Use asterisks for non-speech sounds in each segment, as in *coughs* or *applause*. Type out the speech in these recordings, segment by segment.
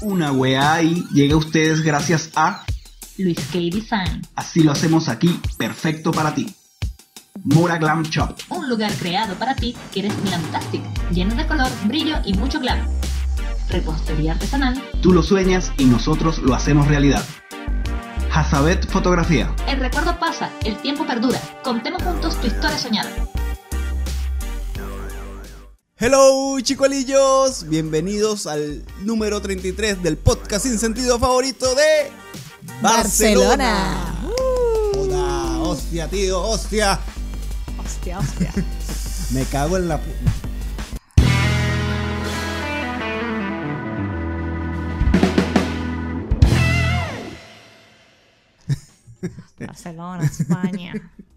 Una wea ahí llega a ustedes gracias a Luis K. Design, Así lo hacemos aquí, perfecto para ti. Mora Glam Shop. un lugar creado para ti que eres glamtastic, lleno de color, brillo y mucho glam. Repostería artesanal, Tú lo sueñas y nosotros lo hacemos realidad. Hazabet Fotografía. el recuerdo pasa, el tiempo perdura. Contemos juntos tu historia soñada. Hello chicuelillos, bienvenidos al número 33 del podcast sin sentido favorito de Barcelona. Hostia, tío, hostia. Hostia, hostia. *laughs* Me cago en la... Barcelona, España. *laughs*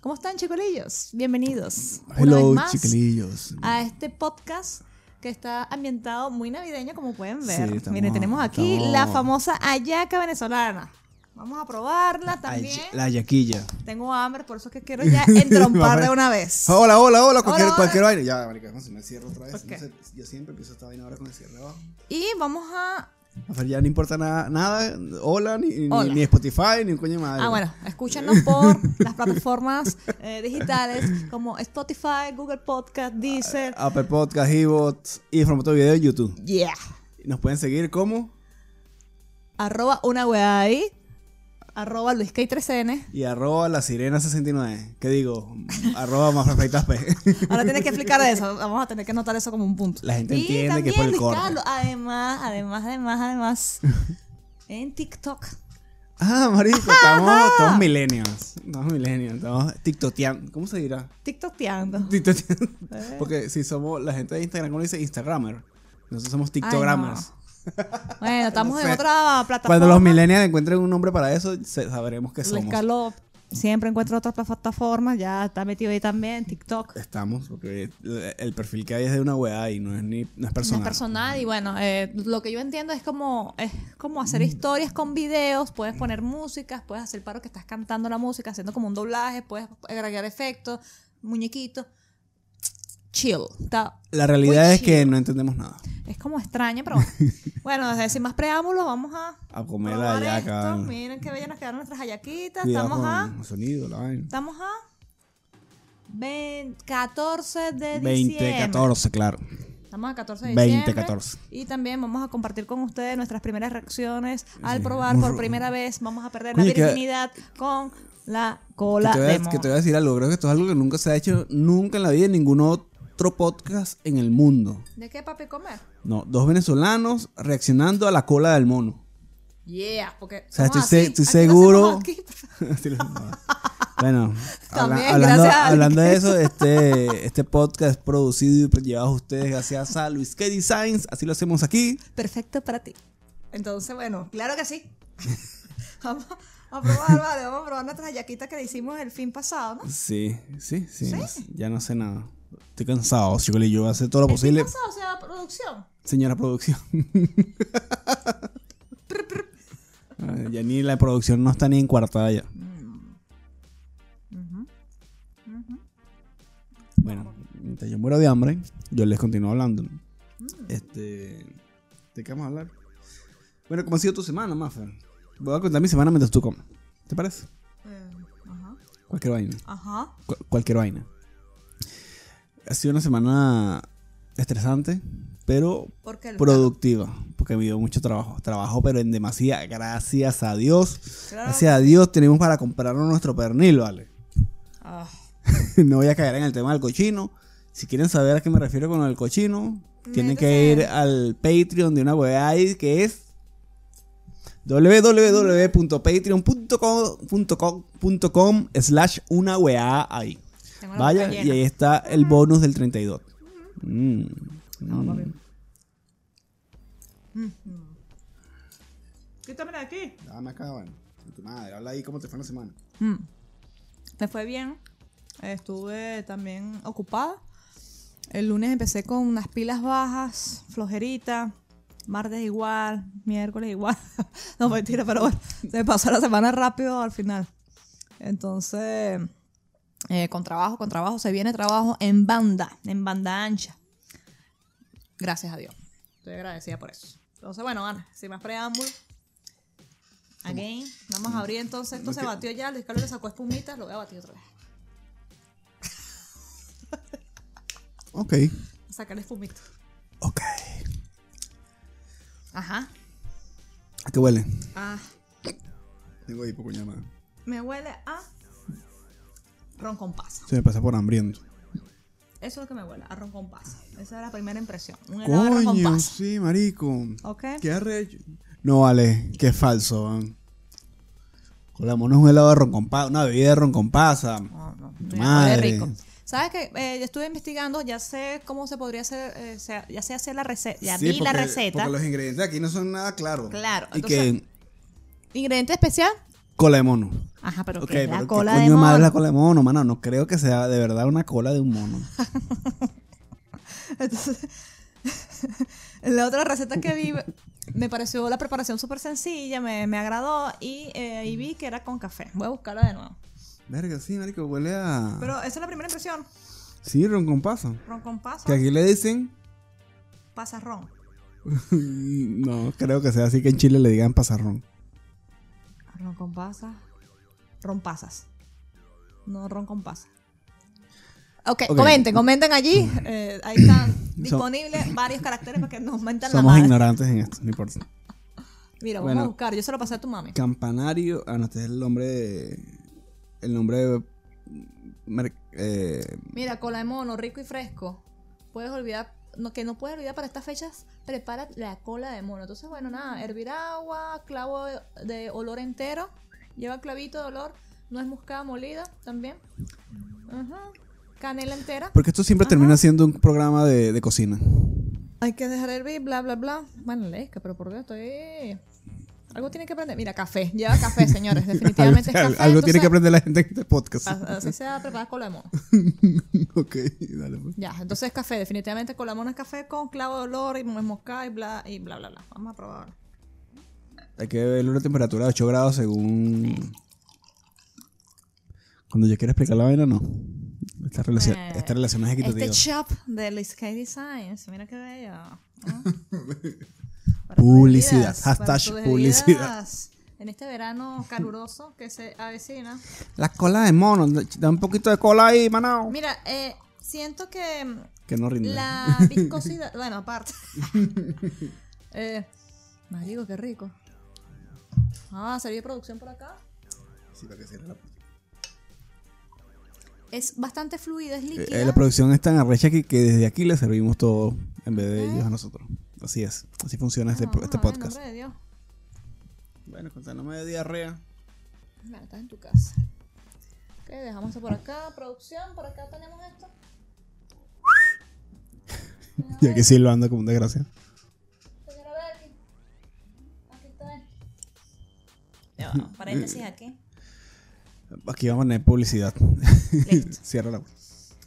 ¿Cómo están, chicolillos? Bienvenidos. una Hello vez más chiquilillos. A este podcast que está ambientado muy navideño, como pueden ver. Sí, estamos- Miren, tenemos aquí estamos- la famosa hallaca venezolana. Vamos a probarla también. La yaquilla. Tengo hambre, por eso es que quiero ya *laughs* entrompar de una vez. Hola, hola, hola, cualquier, Hola, cualquier vaina. Ya, marica, no se me cierra otra vez. ¿Por qué? No sé, yo siempre empiezo esta vaina ahora con el cierre abajo. Y vamos a... Ya no importa nada, nada, hola, ni, ni- Hola. ni Spotify, ni un coño de madre. Ah, bueno, escúchenos por las plataformas eh, digitales como Spotify, Google Podcast, Deezer. Apple Podcast, Evox y formato video en YouTube. Yeah. Nos pueden seguir como Arroba una wea ahí. Arroba Luis K3N. y arroba la sirena 69. ¿Qué digo? arroba más perfectas P. *laughs* Ahora tienes que explicar eso. Vamos a tener que anotar eso como un punto. La gente Y entiende que también, por el Luis corte. Carlos, además, además, además, además, *laughs* en TikTok. ah, marico, estamos, *laughs* estamos millennials. Estamos millennials, estamos tiktokeando. ¿Cómo se dirá? Tiktokeando. Eh. Porque si somos la gente de Instagram, ¿cómo dice? Instagramer. Nosotros somos tiktogramers. *laughs* Bueno, estamos en otra plataforma. Cuando los millennials encuentren un nombre para eso, sabremos que somos. Siempre encuentra otras plataformas. Ya está metido ahí también, TikTok. Estamos, porque el- perfil que hay es de una weá y no es ni no es No personal. es personal y bueno, eh, lo que yo entiendo es como es como hacer historias con videos, puedes poner músicas, puedes hacer paro que estás cantando la música, haciendo como un doblaje, puedes agregar efectos, muñequitos. Chill. Está, La realidad es que chill. no entendemos nada. es como extraño, pero bueno. *laughs* bueno, desde sin más preámbulos, vamos a A comer la esto. Miren qué bellas nos quedaron nuestras hallaquitas. Estamos a sonido, la vaina. estamos a 20 14 de 20, diciembre. 14, claro. Estamos a 14 de 20, diciembre. 14. Y también vamos a compartir con ustedes nuestras primeras reacciones al Sí, probar por primera vez. Vamos a perder la que- virginidad con la Que cola te, voy a, que te voy a decir algo. Creo que esto es algo que nunca se ha hecho nunca en la vida en ningún otro podcast en el mundo. ¿De qué papi comer? No, dos venezolanos reaccionando a la cola del mono. Yeah, porque O sea, estoy se- *laughs* estoy seguro-. Sí, bueno, *laughs* habla- También, hablando, gracias a hablando de eso, este, este podcast es producido y llevado a ustedes gracias a Luis K Designs. Así lo hacemos aquí. Perfecto para ti. Entonces, bueno, claro que sí. *laughs* vamos a probar, vale, vamos a probar nuestras yaquitas que hicimos el fin pasado, ¿no? Sí, sí, sí. no sé, ya no sé nada. Estoy cansado, chico. Yo voy a hacer todo lo posible. pasado, o sea, producción. Señora producción. *laughs* Ya ni la producción no está ni encuartada ya. Bueno, mientras yo muero de hambre, yo les continúo hablando. Este. ¿De qué vamos a hablar? Bueno, ¿cómo ha sido tu semana, Maffer? Voy a contar mi semana mientras tú comes. ¿Te parece? Eh, ajá. Cualquier vaina. Ajá. Cu- cualquier vaina. Ha sido una semana estresante, pero ¿Por qué? productiva, porque me dio mucho trabajo. Trabajo, pero en demasía. Gracias a Dios. Claro. Gracias a Dios tenemos para comprarnos nuestro pernil, ¿vale? Ah, *laughs* no voy a caer en el tema del cochino. Si quieren saber a qué me refiero con el cochino, tienen que ir al Patreon de una web que es www.patreon.com slash una weá ahí. Tengo la Vaya, boca y ahí está el bonus del 32. Mm, No, mm. papi. Quítame de aquí. Dame acá, bueno. Tu madre, habla ahí cómo te fue la semana. Mm. Me fue bien. Estuve también ocupada. El lunes empecé con unas pilas bajas, flojerita. Martes igual, miércoles igual. *laughs* no, mentira, pero bueno. Se me pasó la semana rápido al final. Entonces, eh, con trabajo, con trabajo. Se viene trabajo en banda, en banda ancha. Gracias a Dios. Estoy agradecida por eso. Entonces, bueno, Ana, sin más preámbulo. Again, vamos a abrir entonces. Esto se batió ya. Luis Carlos le sacó espumita. Lo voy a batir otra vez. Ok. A sacar espumita. Ok. Ajá. ¿A qué huele? Ah, Tengo ahí poco llamada. me huele a ron con pasa. Se me pasa por hambriento. Eso es lo que me huele, a ron con pasa. Esa es la primera impresión. Un helado de ron con Coño, pasa. sí, marico. ¿Ok? ¿Qué arrecho? No vale, qué falso, man. Con la mono es un helado de ron con pasa, una bebida de ron con pasa. No, no, madre. rico. ¿Sabes qué? Eh, yo estuve investigando, ya sé cómo se podría hacer, eh, se- ya sé hacer la receta, ya Sí, vi la receta. Porque los ingredientes aquí no son nada claros. Claro, Y entonces- que ¿Ingrediente especial? Cola de mono. Ajá, pero Ok, ¿qué es la pero cola ¿qué de coño madre es mono? la cola de mono, mano? No creo que sea de verdad una cola de un mono. *laughs* Entonces, *laughs* la otra receta que vi me pareció la preparación súper sencilla, me, me agradó y, eh, y vi que era con café. Voy a buscarla de nuevo. Verga, sí, marico, huele a... Pero esa es la primera impresión. Sí, ron con pasa. Ron con pasa, Que aquí le dicen... pasa ron. *laughs* no, creo que sea así que en Chile le digan pasarrón. Ron con. Ron pasas. No ron con pasa. Ok, Ok. comenten, comenten allí. Eh, ahí están *laughs* disponibles varios caracteres para que nos mentan la Somos ignorantes en esto, no importa. *laughs* Mira, vamos Bueno. a buscar. Yo se lo pasé a tu mami. Campanario. Ah, no, este es el nombre de- El nombre de... eh, Mira, cola de mono, rico y fresco. Puedes olvidar, no, que no puedes olvidar para estas fechas, prepara la cola de mono. Entonces, bueno, nada, hervir agua, clavo de, olor entero, lleva clavito de olor, nuez moscada molida también. Ajá. Canela entera. porque esto siempre termina siendo un programa de, de cocina. Hay que dejar hervir, bla, bla, bla. Bueno, lesca, pero por Dios, estoy... Algo tiene que aprender. Mira, café. Lleva café, *laughs* señores. Definitivamente es algo café. algo tiene que aprender la gente en este podcast. Así se va preparar ok, dale pues. Ya, entonces café, definitivamente con la mona es café con clavo de olor y nuez moscada y bla, y bla, bla, bla. Vamos a probar. Hay que verle una temperatura de 8 grados según... Cuando yo quiera explicar la vaina, no. Esta relación, Eh, esta relación es equitativa. Este shop de Liz K Designs, mira qué bello. ¿no? *laughs* Publicidad, hashtag publicidad. En este verano caluroso que se avecina. La cola de mono, da un poquito de cola ahí, mano. Mira, eh, siento que Que no rinde. la *laughs* viscosidad, bueno, aparte. *laughs* eh, marico, qué rico. Ah, sería producción por acá. Sí, para que cierre la- Es bastante fluida, es Eh, líquida. eh, la producción es tan arrecha que, que desde aquí le servimos todo en vez de ellos a nosotros. Así es. Así funciona este, Vamos este ver, en podcast. nombre de Dios. Bueno, contándome de diarrea. Mira, estás en tu casa. Ok, dejamos eso por acá. Producción, por acá tenemos esto. *laughs* Y aquí silbando como un desgracia. Señora Berky. Aquí está. Va, paréntesis *laughs* aquí. Aquí vamos a poner publicidad. Listo. *laughs* Cierra la.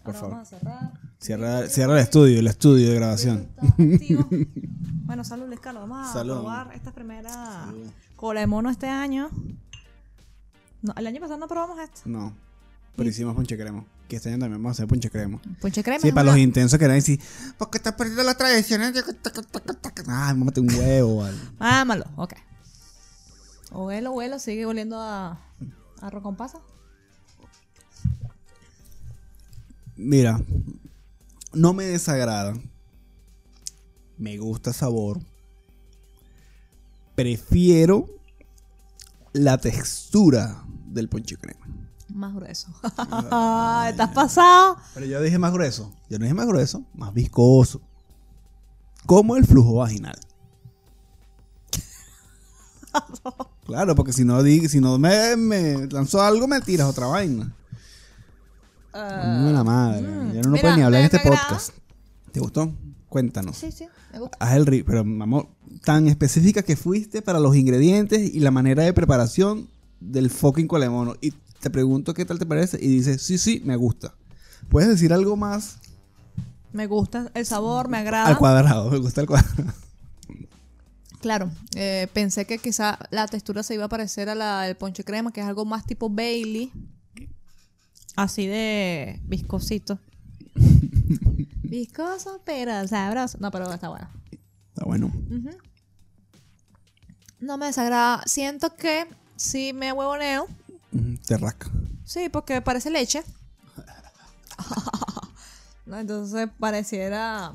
Por Ahora favor. vamos a cerrar. Cierra, cierra el estudio, el estudio de grabación. *laughs* Bueno, salud, Luis Carlos. Vamos a Salud. probar esta primera Salud. cola de mono este año. No, el año pasado no probamos esto. No. Pero hicimos ponche cremo. Que este año también vamos a hacer ponche cremo. Ponche crema. Sí, para los intensos que eran decir, porque estás perdiendo las tradiciones. Ay, mámate un huevo, vale. Mámalo, ok. Huelo, huelo, sigue oliendo a a arroz con pasa. Mira, no me desagrada. Me gusta sabor. Prefiero la textura del ponche crema. Más grueso. *laughs* ¿Estás pasado? Pero yo dije más grueso. Yo no dije más grueso, más viscoso. Como el flujo vaginal. *laughs* Claro, porque si no, si no me, me lanzó algo, me tiras otra vaina. No la madre. mm, ya no, no mira, puedes ni hablar en este agrada. podcast. ¿Te gustó? Cuéntanos. Sí, sí, me gusta. Haz el pero amor, tan específica que fuiste para los ingredientes y la manera de preparación del fucking cola de mono. Y te pregunto qué tal te parece y dices, sí, sí, me gusta. ¿Puedes decir algo más Me gusta el sabor, me al agrada. cuadrado? Me gusta el cuadrado. Claro, eh, pensé que quizá la textura se iba a parecer a la del ponche crema, que es algo más tipo Bailey. Así de viscosito. *laughs* Viscoso, pero sabroso. No, pero está bueno. Está bueno. No me desagrada. Siento que sí me huevoneo. Te rasca. Sí, porque parece leche. *laughs* No, Entonces pareciera.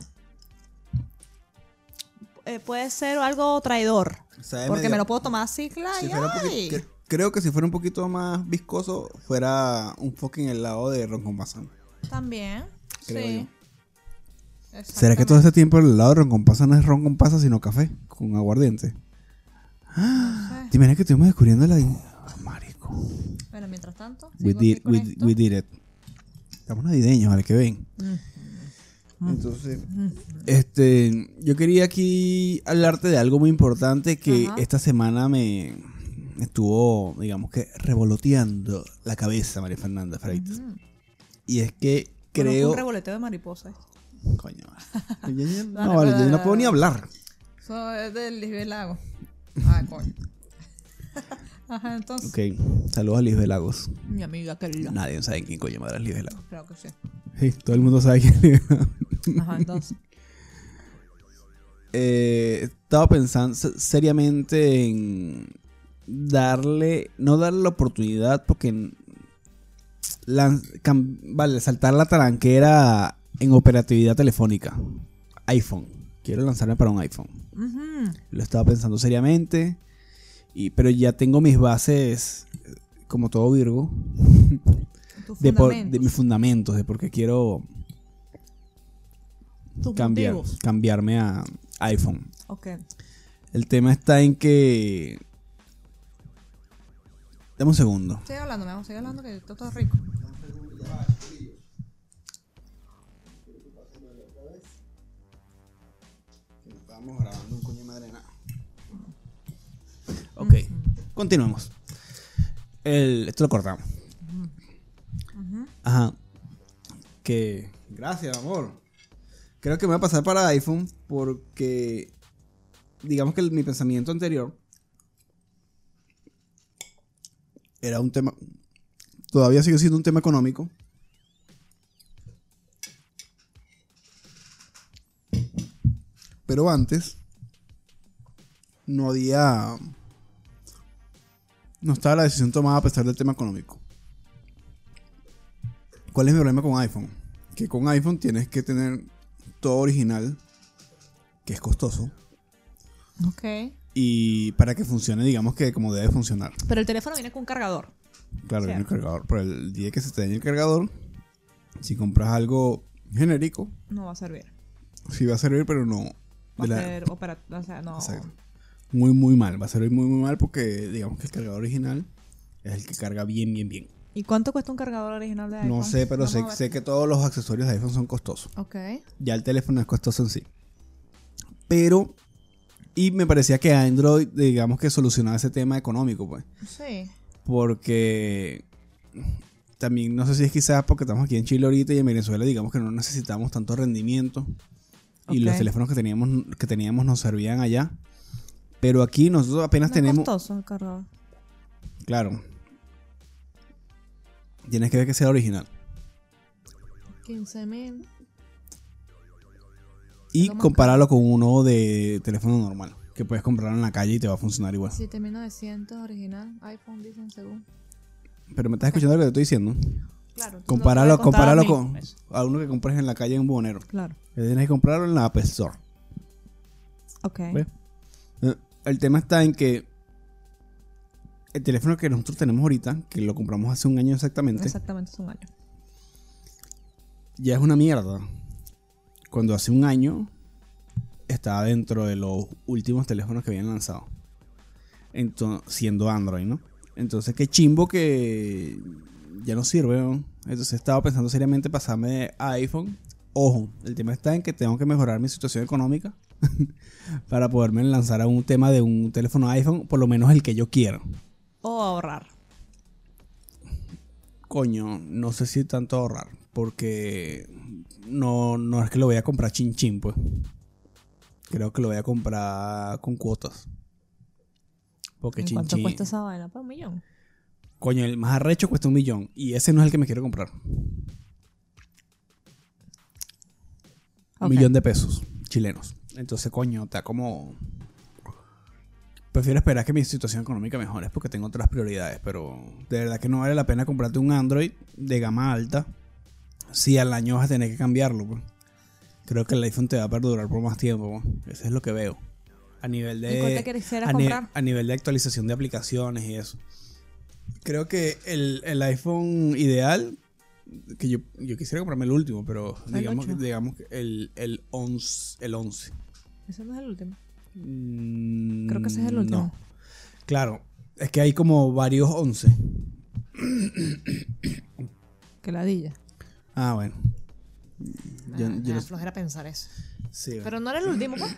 eh, puede ser algo traidor. Porque medio- me lo puedo tomar así, claro. Si fuera creo que si fuera un poquito más viscoso, fuera un fucking helado de ron con pasas. También. Creo sí. ¿Será que todo este tiempo el helado de ron con pasas no es ron con pasas, sino café con aguardiente? ¿Te imaginas que estuvimos descubriendo la... Ah, marico. Bueno, mientras tanto. We did, we, we it. Estamos navideños, vale, que ven. Mm. Entonces, este, yo quería aquí hablarte de algo muy importante que Ajá. esta semana me estuvo, digamos que, revoloteando la cabeza, María Fernanda Freitas. Y es que creo... Un revoleteo de mariposa. Coño. *laughs* Yo- no, vale, yo no puedo ni hablar. Eso es del Lisbeth. *laughs* Ah, coño. Ajá, entonces. Ok, saludos a Lisbeth Lagos. Mi amiga querida. Nadie sabe quién coño madre es Lisbeth Lagos. Creo que sí. Sí, todo el mundo sabe quién es. Ajá, entonces. *laughs* eh, estaba pensando se- seriamente en darle, no darle la oportunidad porque cam- vale, saltar la taranquera en operatividad telefónica. iPhone. Quiero lanzarme para un iPhone. Lo estaba pensando seriamente, y, pero ya tengo mis bases, como todo Virgo, de, por- de mis fundamentos, de por qué quiero cambiar, motivos. cambiarme a iPhone. El tema está en que. Dame un segundo. Sigue hablando, me vamos a seguir hablando que esto todo rico. Estábamos grabando un coño de madre nada. Ok, continuamos. El, esto lo cortamos. Ajá. Que. Gracias, amor. Creo que me va a pasar para iPhone porque. Digamos que el- mi pensamiento anterior. Era un tema. Todavía sigue siendo un tema económico. Pero antes. No había. No estaba la decisión tomada a pesar del tema económico. ¿Cuál es mi problema con iPhone? Que con iPhone tienes que tener todo original, que es costoso, Ok. Y para que funcione, digamos que como debe funcionar. Pero el teléfono viene con un cargador. Claro, viene el cargador. Pero el día que se te dañe el cargador, si compras algo genérico, No va a servir. sí va a servir, pero no. Va a la- ser opera- O sea, no. Exacto. Muy, muy mal. Va a servir muy, muy mal porque, digamos que el cargador original es el que carga bien, bien, bien. ¿Y cuánto cuesta un cargador original de iPhone? No sé, pero sé, sé que todos los accesorios de iPhone son costosos. Ok. Ya el teléfono es costoso en sí. Pero, y me parecía que Android, digamos que solucionaba ese tema económico, pues. Sí. Porque también, no sé si es quizás porque estamos aquí en Chile ahorita y en Venezuela, digamos que no necesitamos tanto rendimiento. Y los teléfonos que teníamos, que teníamos nos servían allá. Pero aquí nosotros apenas No es tenemos... costoso el cargador. Claro. Tienes que ver que sea original. 15 mil. Y compararlo con uno de teléfono normal. Que puedes comprarlo en la calle y te va a funcionar igual. 7900 original. iPhone dicen según. Pero me estás escuchando lo que te estoy diciendo. Claro. tú Compáralo, lo puedes contar compáralo a con Eso. a uno que compres en la calle en Bonero. Claro. Que tienes que comprarlo en la Apple Store. Ok. ¿Ves? Eh, El tema está en que el teléfono que nosotros tenemos ahorita, que lo compramos hace un año exactamente, Exactamente, es un año. ya es una mierda. Cuando hace un año estaba dentro de los últimos teléfonos que habían lanzado. Entonces, siendo Android, ¿no? Entonces, qué chimbo que ya no sirve, ¿no? Entonces, estaba pensando seriamente pasarme a iPhone. Ojo, el tema está en que tengo que mejorar mi situación económica *laughs* para poderme lanzar a un tema de un teléfono iPhone, por lo menos el que yo quiero. O ahorrar. Coño, no sé si tanto ahorrar, porque no, no es que lo voy a comprar chin chin, pues. Creo que lo voy a comprar con cuotas. Porque ¿En chin cuánto chin. cuesta esa vaina? Pues un millón. Coño, el más arrecho cuesta un millón. Y ese no es el que me quiero comprar. Un millón de pesos chilenos. Entonces, coño, está como... Prefiero esperar que mi situación económica mejore porque tengo otras prioridades, pero de verdad que no vale la pena comprarte un Android de gama alta si al año vas a tener que cambiarlo. pues. Creo que el iPhone te va a perdurar por más tiempo. pues. Eso es lo que veo. A nivel de... ¿Y cuál te quisieras a, ni- comprar? a nivel de actualización de aplicaciones y eso. Creo que el, el iPhone ideal, que yo, yo quisiera comprarme el último, pero El digamos, digamos que el, el 11. El 11. Ese no es el último. Mm, Creo que ese es el último. No. Claro, es que hay como varios 11. Que ladilla. Ah, bueno. Yo- yo me da no- flojera pensar eso. sí, bueno. Pero no era el último, pues.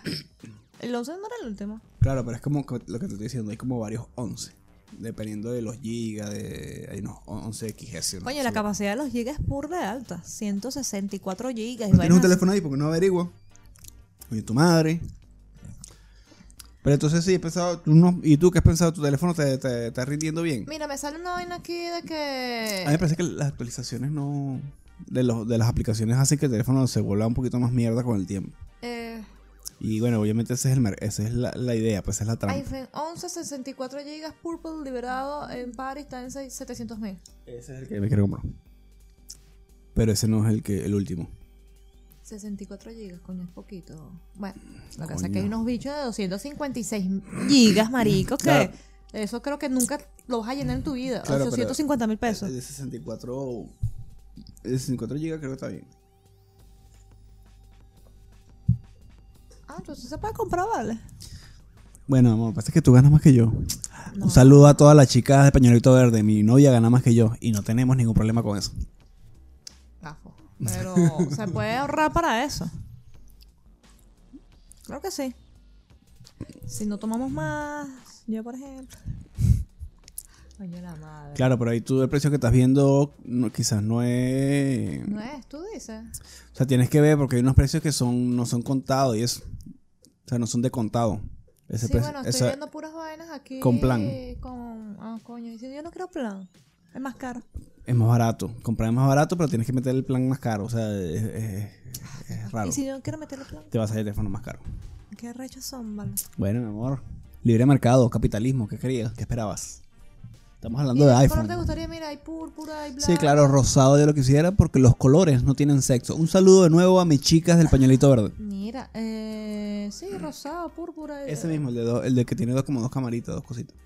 El 11 no era el último. Claro, pero es como lo que te estoy diciendo, hay como varios 11. Dependiendo de los gigas, de, hay unos 11 XS. ¿no? Oye, la capacidad de los gigas es burda de alta. 164 gigas. y ¿No ¿Tienes vainas un teléfono ahí? porque no averigua? Oye, tu madre. Pero entonces sí, he pensado, tú no, ¿y tú qué has pensado? ¿Tu teléfono te, te- te está rindiendo bien? Mira, me sale una vaina aquí de que. A mí me parece que las actualizaciones no... De, los, de las aplicaciones hacen que el teléfono se vuelva un poquito más mierda con el tiempo. eh, Y bueno, obviamente ese es el, esa es la, la idea, pues esa es la trampa. iPhone 11, 64 gigas Purple liberado en Paris está en 700 mil. Ese es el que me quiero comprar. Pero ese no es el que el último. 64 gigas, coño, es poquito. Bueno, lo que pasa es que hay unos bichos de 256 gigas, marico, que Claro. eso creo que nunca lo vas a llenar en tu vida. Claro, pero- 850 mil pesos. El de 64... El de 64 GB creo que está bien. Ah, entonces se puede comprar, ¿vale? Bueno, amor, pasa que tú ganas más que yo. Un saludo a todas las chicas de Pañuelito Verde. Mi novia gana más que yo y no tenemos ningún problema con eso. Gafo. Pero se puede ahorrar para eso. Creo que sí. Si no tomamos más, yo por ejemplo. Coño la madre. Claro, pero ahí tú el precio que estás viendo no, quizás no es... No es, tú dices. O sea, tienes que ver porque hay unos precios que son no son contados y eso. O sea, no son de contado. Ese sí, precio- bueno, estoy esa- viendo puras vainas aquí. con plan. Con. Ah, coño. Y si yo no quiero plan, es más caro. es más barato. Comprar es más barato, pero tienes que meter el plan más caro. O sea, es, es- es raro. Y si yo no quiero meterle plan, Te va a salir el teléfono más caro. ¿qué rechos son, vale? Bueno, mi amor. Libre mercado, capitalismo. ¿Qué querías? ¿Qué esperabas? Estamos ¿Y hablando de iPhone. color te gustaría? Mira, hay púrpura, hay blanco. Sí, claro, rosado yo lo quisiera porque los colores no tienen sexo. Un saludo de nuevo a mis chicas del pañuelito verde. Mira, eh, sí, rosado, púrpura. eh, Ese mismo, el de, dos- el de que tiene dos, como dos camaritas, dos cositas.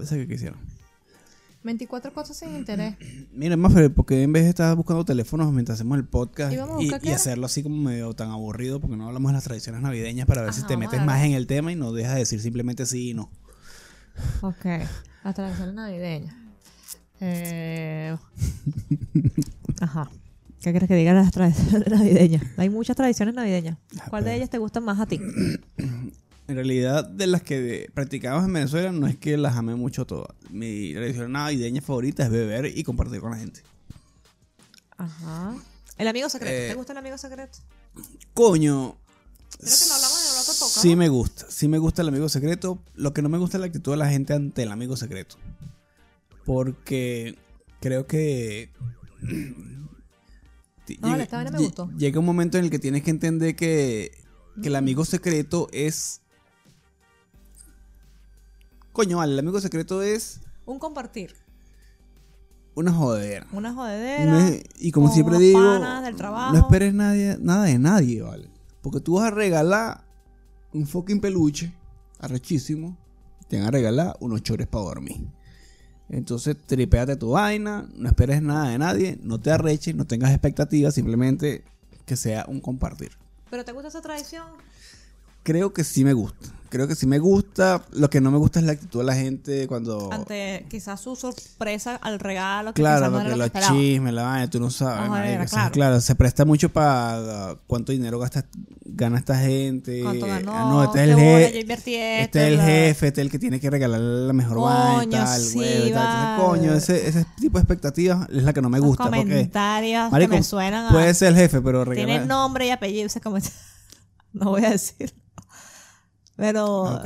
Ese que quisiera. 24 cosas sin interés. *clears throat* Mira, más porque en vez de estar buscando teléfonos mientras hacemos el podcast ¿Y y, y hacerlo así como medio tan aburrido, porque no hablamos de las tradiciones navideñas para ver si te metes más en el tema y no dejas de decir simplemente sí y no. Ok, las tradiciones navideñas. Eh... *laughs* Ajá. ¿Qué quieres que diga las tradiciones *laughs* navideñas? Hay muchas tradiciones navideñas. ¿Cuál de ellas te gustan más a ti? En realidad, de las que practicamos en Venezuela, no es que las ame mucho todas. Mi tradición navideña favorita es beber y compartir con la gente. Ajá. El amigo secreto. Eh, ¿Te gusta el amigo secreto? Coño. Creo que lo Sí me gusta, sí me gusta el amigo secreto. Lo que no me gusta es la actitud de la gente ante el amigo secreto. Porque creo que... *clears throat* No, esta vaina me gustó. Llega un momento en el que tienes que entender que, que el amigo secreto es... Coño, vale, el amigo secreto es Un compartir. una jodera. Una jodedera. No es- y como siempre digo, del no esperes nadie, nada de nadie, ¿vale? Porque tú vas a regalar un fucking peluche, arrechísimo, te van a regalar unos chores para dormir. Entonces, tripéate tu vaina, no esperes nada de nadie, no te arreches, no tengas expectativas, simplemente que sea un compartir. ¿Pero te gusta esa tradición? Creo que sí me gusta. Creo que sí me gusta. Lo que no me gusta es la actitud de la gente cuando. Ante quizás su sorpresa al regalo. Que Claro, no porque lo que los chismes, la vaina, tú no sabes. O sea, claro. claro, se presta mucho para cuánto dinero gasta, gana esta gente. ¿Cuánto ganó? Ah, no, este es ¿Qué el, bola? je- Yo invertí este es el jefe, este es el que tiene que regalar la mejor vaina y tal, sí, y tal. Entonces, coño, ese, ese tipo de expectativas es la que no me Los gusta. Porque, comentarios marico, que me suenan a... puede ser el jefe, pero regala. Tienen nombre y apellido ese comentario. *laughs* No voy a decir. Pero... Ah,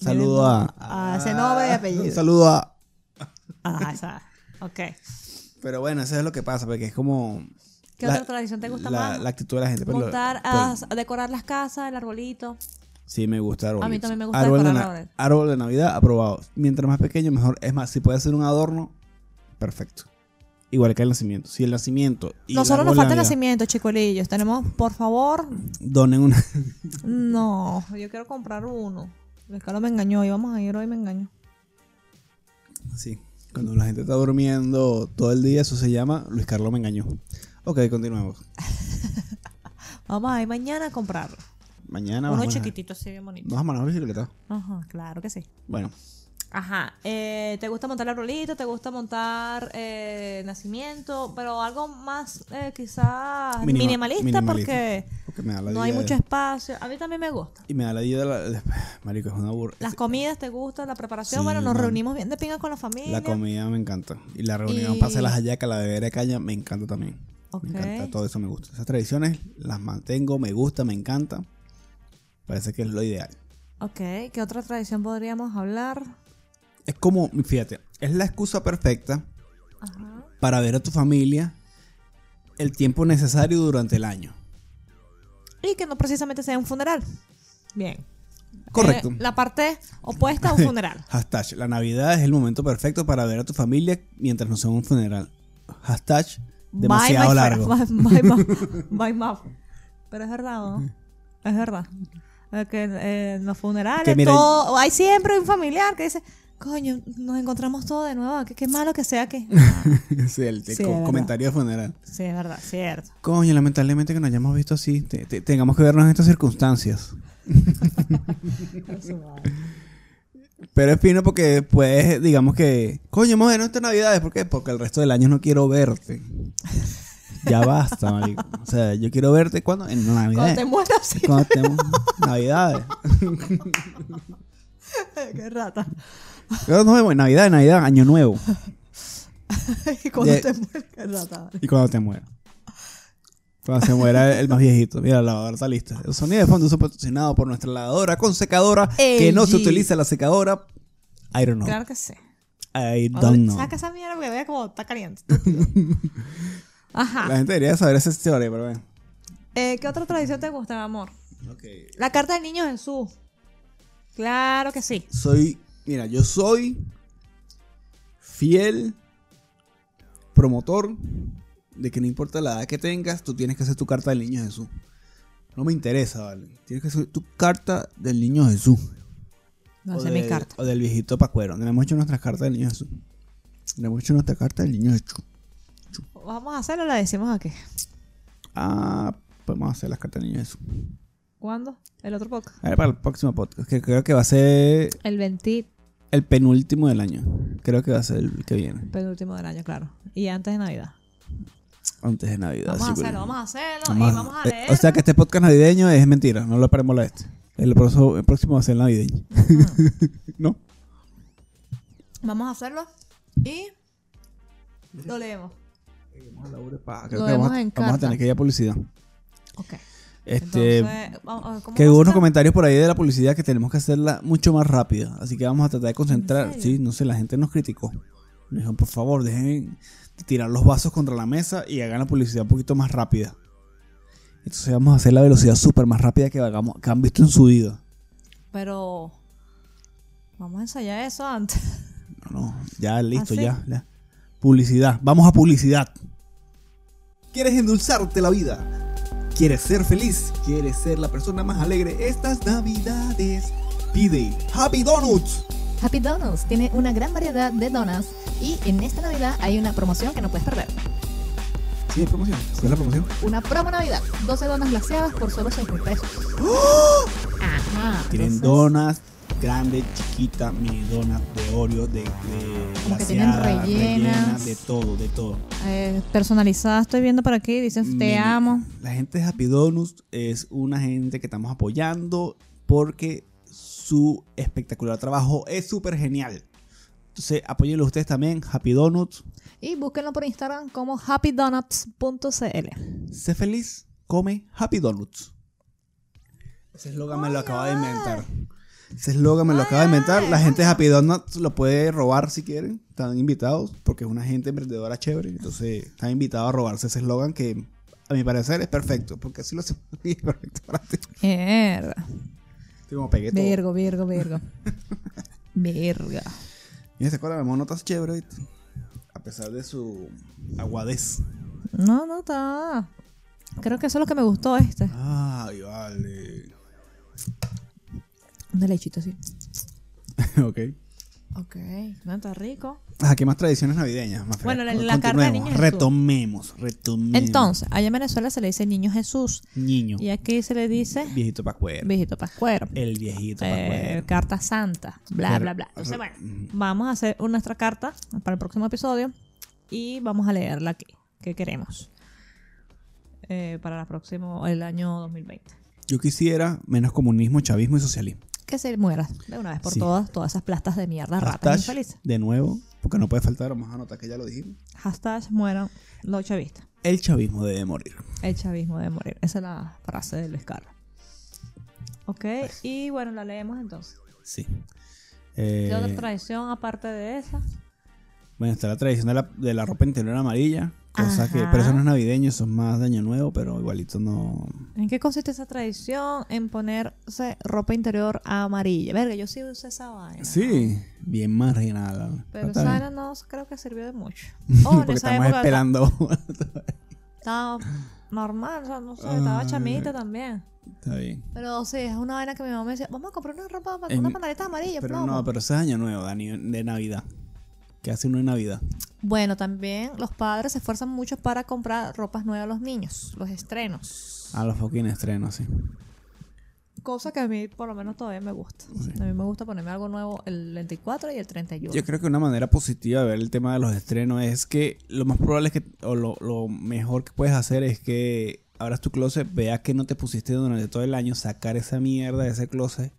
Saludo a, a nombre y apellido. Un saludo a. Ajá, esa. Ok. Pero bueno, eso es lo que pasa, porque es como. ¿Qué La- otra tradición te gusta la, más? la actitud de la gente. Montar, a, a decorar las casas, el arbolito. Sí, me gusta árbol. A mí también me gusta árbol de, decorar árboles. árbol de Navidad, aprobado. Mientras más pequeño, mejor. Es más, si puede ser un adorno, perfecto. Igual que el nacimiento. Si el nacimiento y el Nosotros nos falta el nacimiento, chicolillos. Tenemos, por favor. Donen una. No, yo quiero comprar uno. Luis Carlos me engañó. Íbamos a ir hoy y me engañó. sí. Cuando la gente está durmiendo todo el día, eso se llama Luis Carlos me engañó. Ok, continuemos. *laughs* Vamos a ir mañana a comprarlo. Mañana Uno vamos a- chiquitito, así bien bonito. Vamos a manejar bicicleta. Ajá, claro que sí. Bueno, Ajá. Eh, ¿Te gusta montar arbolito? ¿Te gusta montar eh, nacimiento? Pero algo más eh, quizás Minima- minimalista, minimalista. porque porque me da la no hay mucho de- espacio. A mí también me gusta. Y me da la idea de la. de- *sighs* Marico, es una burra. Las comidas te gustan, la preparación. Sí, bueno, nos man. reunimos bien de pinga con la familia. La comida me encanta. Y la reunión Y- para hacer las hallacas, la bebera de caña, me encanta también. Me encanta, todo eso me gusta. Esas tradiciones las mantengo, me gusta, me encanta. Parece que es lo ideal. Ok, ¿qué otra tradición podríamos hablar? Es como, fíjate, es la excusa perfecta Ajá. para ver a tu familia el tiempo necesario durante el año. Y que no precisamente sea un funeral. Bien. Correcto. Eh, la parte opuesta a un *laughs* funeral. Hashtag, la Navidad es el momento perfecto para ver a tu familia mientras no sea un funeral. Hashtag, demasiado Bye, my largo. *laughs* Bye, bye, bye, *laughs* ma. Pero es verdad, ¿no? Es verdad. Eh, Que eh, en los funerales, Que mira- todo, hay siempre un familiar que dice, coño, nos encontramos todos de nuevo, que qué malo que sea que... *laughs* sí, el, Sí, co- comentario de funeral. sí, es verdad, cierto. Coño, lamentablemente que nos hayamos visto así, te- te- tengamos que vernos en estas circunstancias. *laughs* Pero es fino porque después, digamos que, coño, hemos en estas navidades, ¿por qué? Porque el resto del año no quiero verte. Ya basta, marico. O sea, yo quiero verte cuando en Cuando navidades. te mueras, sí. Cuando navidades. *laughs* qué rata. Pero nos vemos en navidad, en navidad, año nuevo. *laughs* Y cuando te vale. Y cuando te mueras. Cuando se muera el más viejito. Mira, la lavadora está lista. El sonido de fondo es patrocinado por nuestra lavadora con secadora. Que no se utiliza la secadora. I don't know. Claro que sí. I don't know. Saca esa mierda porque vea como está caliente. *laughs* Ajá. La gente debería saber esa historia, pero bueno. Eh, ¿Qué otra tradición te gusta, amor? La carta del niño Jesús. Claro que sí. Soy, mira, yo soy fiel promotor de que no importa la edad que tengas, tú tienes que hacer tu carta del niño Jesús. No me interesa, ¿vale? Tienes que hacer tu carta del niño Jesús. No o, sé mi del- carta. o del viejito Pacuero. No hemos hecho nuestras cartas del niño Jesús. No hemos hecho nuestra carta del niño Jesús. Vamos a hacerlo, la decimos aquí. Ah, podemos hacer las cartas del niño Jesús. ¿Cuándo? El otro poco. A ver, para el próximo podcast, que creo que va a ser El 20 el penúltimo del año. Creo que va a ser el que viene. penúltimo del año, claro. Y antes de Navidad. Antes de Navidad. Vamos a hacerlo, vamos a hacerlo. Vamos y a- vamos a eh, leer. O sea que este podcast navideño es mentira, no lo paremos la este. El próximo, el próximo va a ser navideño. *laughs* ¿No? Vamos a hacerlo. Y lo leemos. Lo vamos, a- en vamos a tener que ir a publicidad. Ok. Este, Entonces, vamos- a ver, ¿cómo que hubo unos comentarios por ahí de la publicidad que tenemos que hacerla mucho más rápida. Así que vamos a tratar de concentrar. Sí, no sé, la gente nos criticó. Nos dijeron, por favor, dejen de tirar los vasos contra la mesa y hagan la publicidad un poquito más rápida. Entonces vamos a hacer la velocidad súper más rápida que, hagamos, que han visto en su vida. Pero vamos a ensayar eso antes. No, no, ya listo, ¿Ah, ya. Publicidad, vamos a publicidad. ¿Quieres endulzarte la vida? ¿Quieres ser feliz? ¿Quieres ser la persona más alegre estas navidades? Pide Happy Donuts. Happy Donuts tiene una gran variedad de donuts y en esta Navidad hay una promoción que no puedes perder. Sí, hay promoción. ¿Cuál es la promoción? Una promo Navidad, 12 donas glaseadas por solo 6 mil pesos. Ajá. Tienen entonces, donas grande, chiquita, mini donas de Oreo, de, de Como que tienen glaseada, rellenas. de todo, de todo. Eh, personalizada estoy viendo por aquí. Dicen te Mini- amo. La gente de Happy Donuts es una gente que estamos apoyando porque su espectacular trabajo es súper genial. Entonces, apóyenlo ustedes también, Happy Donuts. Y búsquenlo por Instagram como happydonuts.cl. Sé feliz, come Happy Donuts. Ese eslogan me lo acaba de inventar. Ese eslogan me lo acaba de inventar. La gente de Happy Donuts lo puede robar si quieren. Están invitados porque es una gente emprendedora chévere. Entonces, están invitados a robarse ese eslogan que a mi parecer es perfecto, porque así lo hace perfecto *laughs* para ti. Mierda. Estoy como pegué todo. Virgo, Virgo, Virgo. *laughs* Virga. Y cola de mono está chévere, a pesar de su aguadez. No, no está. Creo que eso es lo que me gustó este. Ay, vale. Un de lechito así. *laughs* ok. Ok, no está rico. Ah, ¿qué más tradiciones navideñas? Más Bueno, la- la carne de niño Jesús. Retomemos, retomemos. Entonces, allá en Venezuela se le dice niño Jesús. Niño. Y aquí se le dice Viejito pascuero. viejito pascuero. El viejito Eh, pascuero. carta santa, bla, Pero- bla, bla. Entonces, bueno, vamos a hacer nuestra carta para el próximo episodio y vamos a leerla aquí. ¿Qué queremos? Eh, para el próximo, el año 2020. Yo quisiera menos comunismo, chavismo y socialismo. Que se muera de una vez por Sí. todas, todas esas plastas de mierda, ratas infelices. de nuevo, porque no puede faltar, vamos a anotar que ya lo dijimos. Hashtag mueran los chavistas. El chavismo debe morir. El chavismo de morir. Esa es la frase del escala. Ok, y bueno, la leemos entonces. Sí. ¿Qué Eh, otra tradición aparte de esa? bueno, está la tradición de la, de la ropa interior amarilla. Cosa que, Ajá. pero eso no es navideño, eso es más de año nuevo, pero igualito no. ¿En qué consiste esa tradición? En ponerse ropa interior amarilla. Verga, yo sí usé esa vaina. Sí, bien marginal. Pero esa vaina no creo que sirvió de mucho. *laughs* Oh, porque estamos época esperando. Estaba normal, o sea, no sé, estaba Ay. chamita también. está bien. Pero sí, es una vaina que mi mamá me decía, vamos a comprar una ropa, En- una pantaleta amarilla, Pero plomo". no, pero eso es año nuevo, Dani, de Navidad. ¿Qué hace uno en Navidad? Bueno, también los padres se esfuerzan mucho para comprar ropas nuevas a los niños, los estrenos. A los fucking estrenos, sí. Cosa que a mí por lo menos todavía me gusta. A mí me gusta ponerme algo nuevo el 24 y el 31. Yo creo que una manera positiva de ver el tema de los estrenos es que lo más probable es que, o lo, lo mejor que puedes hacer es que abras tu closet, veas que no te pusiste durante todo el año, sacar esa mierda de ese closet,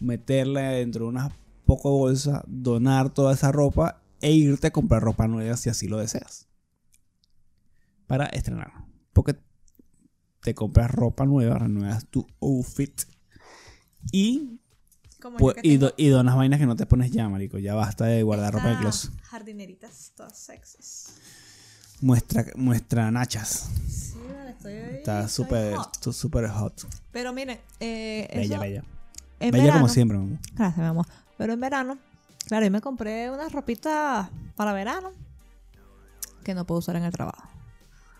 meterla dentro de unas poco bolsas, donar toda esa ropa e irte a comprar ropa nueva si así lo deseas. Para estrenar. Porque te compras ropa nueva, renuevas tu outfit y, Como pues, y, do- y donas vainas que no te pones ya, marico. Ya basta de guardar ropa estas closet. Jardineritas todas sexys. Muestra, muestra nachas. Sí, vale, estoy Está súper súper hot. Pero miren, eh, Bella, eso bella. Bella verano, como siempre, mamá. Gracias, mi amor. Pero en verano, claro, yo me compré unas ropitas para verano que no puedo usar en el trabajo.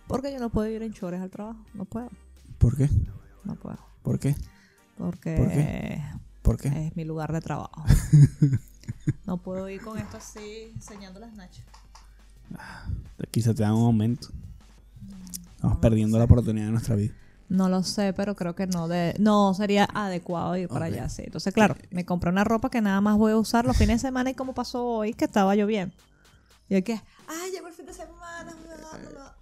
Porque yo no puedo ir en chores al trabajo. No puedo, ¿Por qué? no puedo. ¿Por qué? Porque ¿Por qué? ¿Por qué? es mi lugar de trabajo. *laughs* no puedo ir con esto así, enseñando las nachas. Quizá te dan un aumento. Estamos perdiendo la oportunidad de nuestra vida. No lo sé, pero creo que no de, no sería adecuado ir para allá, sí. Entonces, claro, me compré una ropa que nada más voy a usar los fines de semana y como pasó hoy, que estaba lloviendo. Y que, ay, llegó el fin de semana,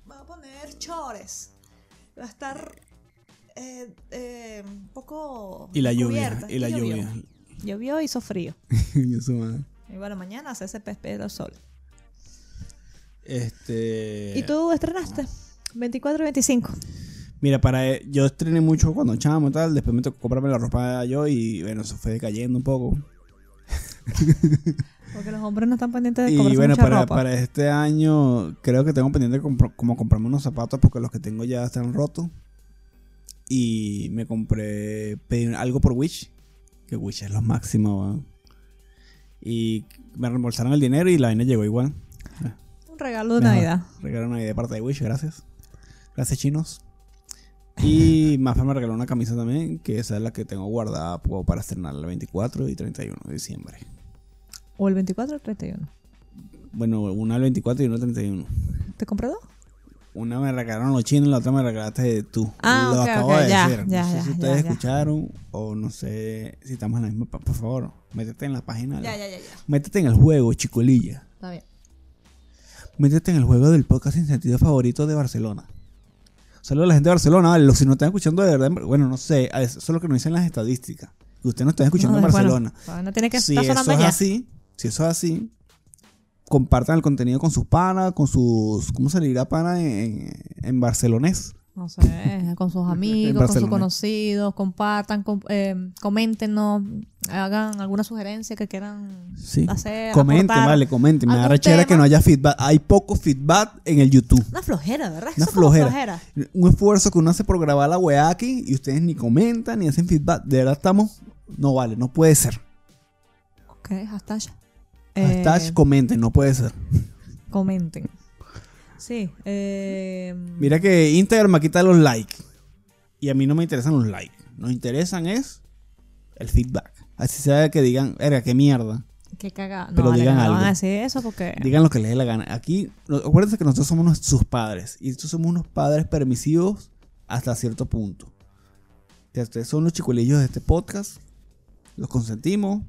me va a poner chores. Va a estar eh, eh, un poco Y la lluvia. Y la llovió. lluvia. Llovió, hizo frío. *laughs* Su madre. Y bueno, mañana hace ese pespero del sol. Este. ¿Y tú estrenaste? 24 y 25. Mira, para eh, yo estrené mucho cuando chamo y tal. Después me tocó comprarme la ropa yo y bueno, eso fue decayendo un poco. *laughs* Porque los hombres no están pendientes de Y comprarse bueno, mucha para, ropa. para este año creo que tengo pendiente de compro- como comprarme unos zapatos porque los que tengo ya están rotos. Y me compré pedí algo por Wish, que Wish es lo máximo. weón. Y me reembolsaron el dinero y la vaina llegó igual. Un regalo de Mejor. Navidad. Regalo Navidad de parte de Wish, gracias. Gracias chinos. *laughs* Y Mafa me regaló una camisa también, que esa es la que tengo guardada para estrenar el 24 y 31 de diciembre. O el 24 o el 31. Bueno, una el 24 y una el 31. ¿Te compré dos? Una me regalaron los chinos y la otra me regalaste tú. Ah, Lo ok, acabo ok, de ya, decir. ya, no sé ya, si ustedes escucharon o no sé si estamos en la misma. Por favor, métete en la página. ya, ya, ya. Métete en el juego, chicolilla. Está bien. Métete en el juego del podcast sin sentido favorito de Barcelona. Saludos a la gente de Barcelona. Vale, los si no están escuchando de verdad, bueno, no sé, a eso es lo que nos dicen las estadísticas. Que ustedes no están escuchando No, en Barcelona. vaina tiene que si estar eso es ya. así, si eso es así, compartan el contenido con sus panas, con sus. ¿Cómo se le dirá pana en, en barcelonés? No sé, con sus amigos, con sus conocidos, compartan, com- eh, coméntenos, hagan alguna sugerencia que quieran Sí. hacer. Comenten, aportar. vale, comenten. Me da rechera que no haya feedback. Hay poco feedback en el YouTube. Una flojera, ¿verdad? Una flojera. Un esfuerzo que uno hace por grabar la weá aquí y ustedes ni comentan ni hacen feedback. De verdad estamos. No vale, no puede ser. Ok, hashtag. Eh, Hashtag comenten, no puede ser. comenten. Sí. Eh, Mira que Instagram me quita los likes. Y a mí no me interesan los likes. Nos interesan es el feedback. Así sea que digan, verga, qué mierda. Qué cagada. No, Pero vale, digan no algo. van a decir eso porque. Digan lo que les dé la gana. Aquí, no- acuérdense que nosotros somos sus padres. Y nosotros somos unos padres permisivos hasta cierto punto. Ustedes son los chicuelillos de este podcast. Los consentimos.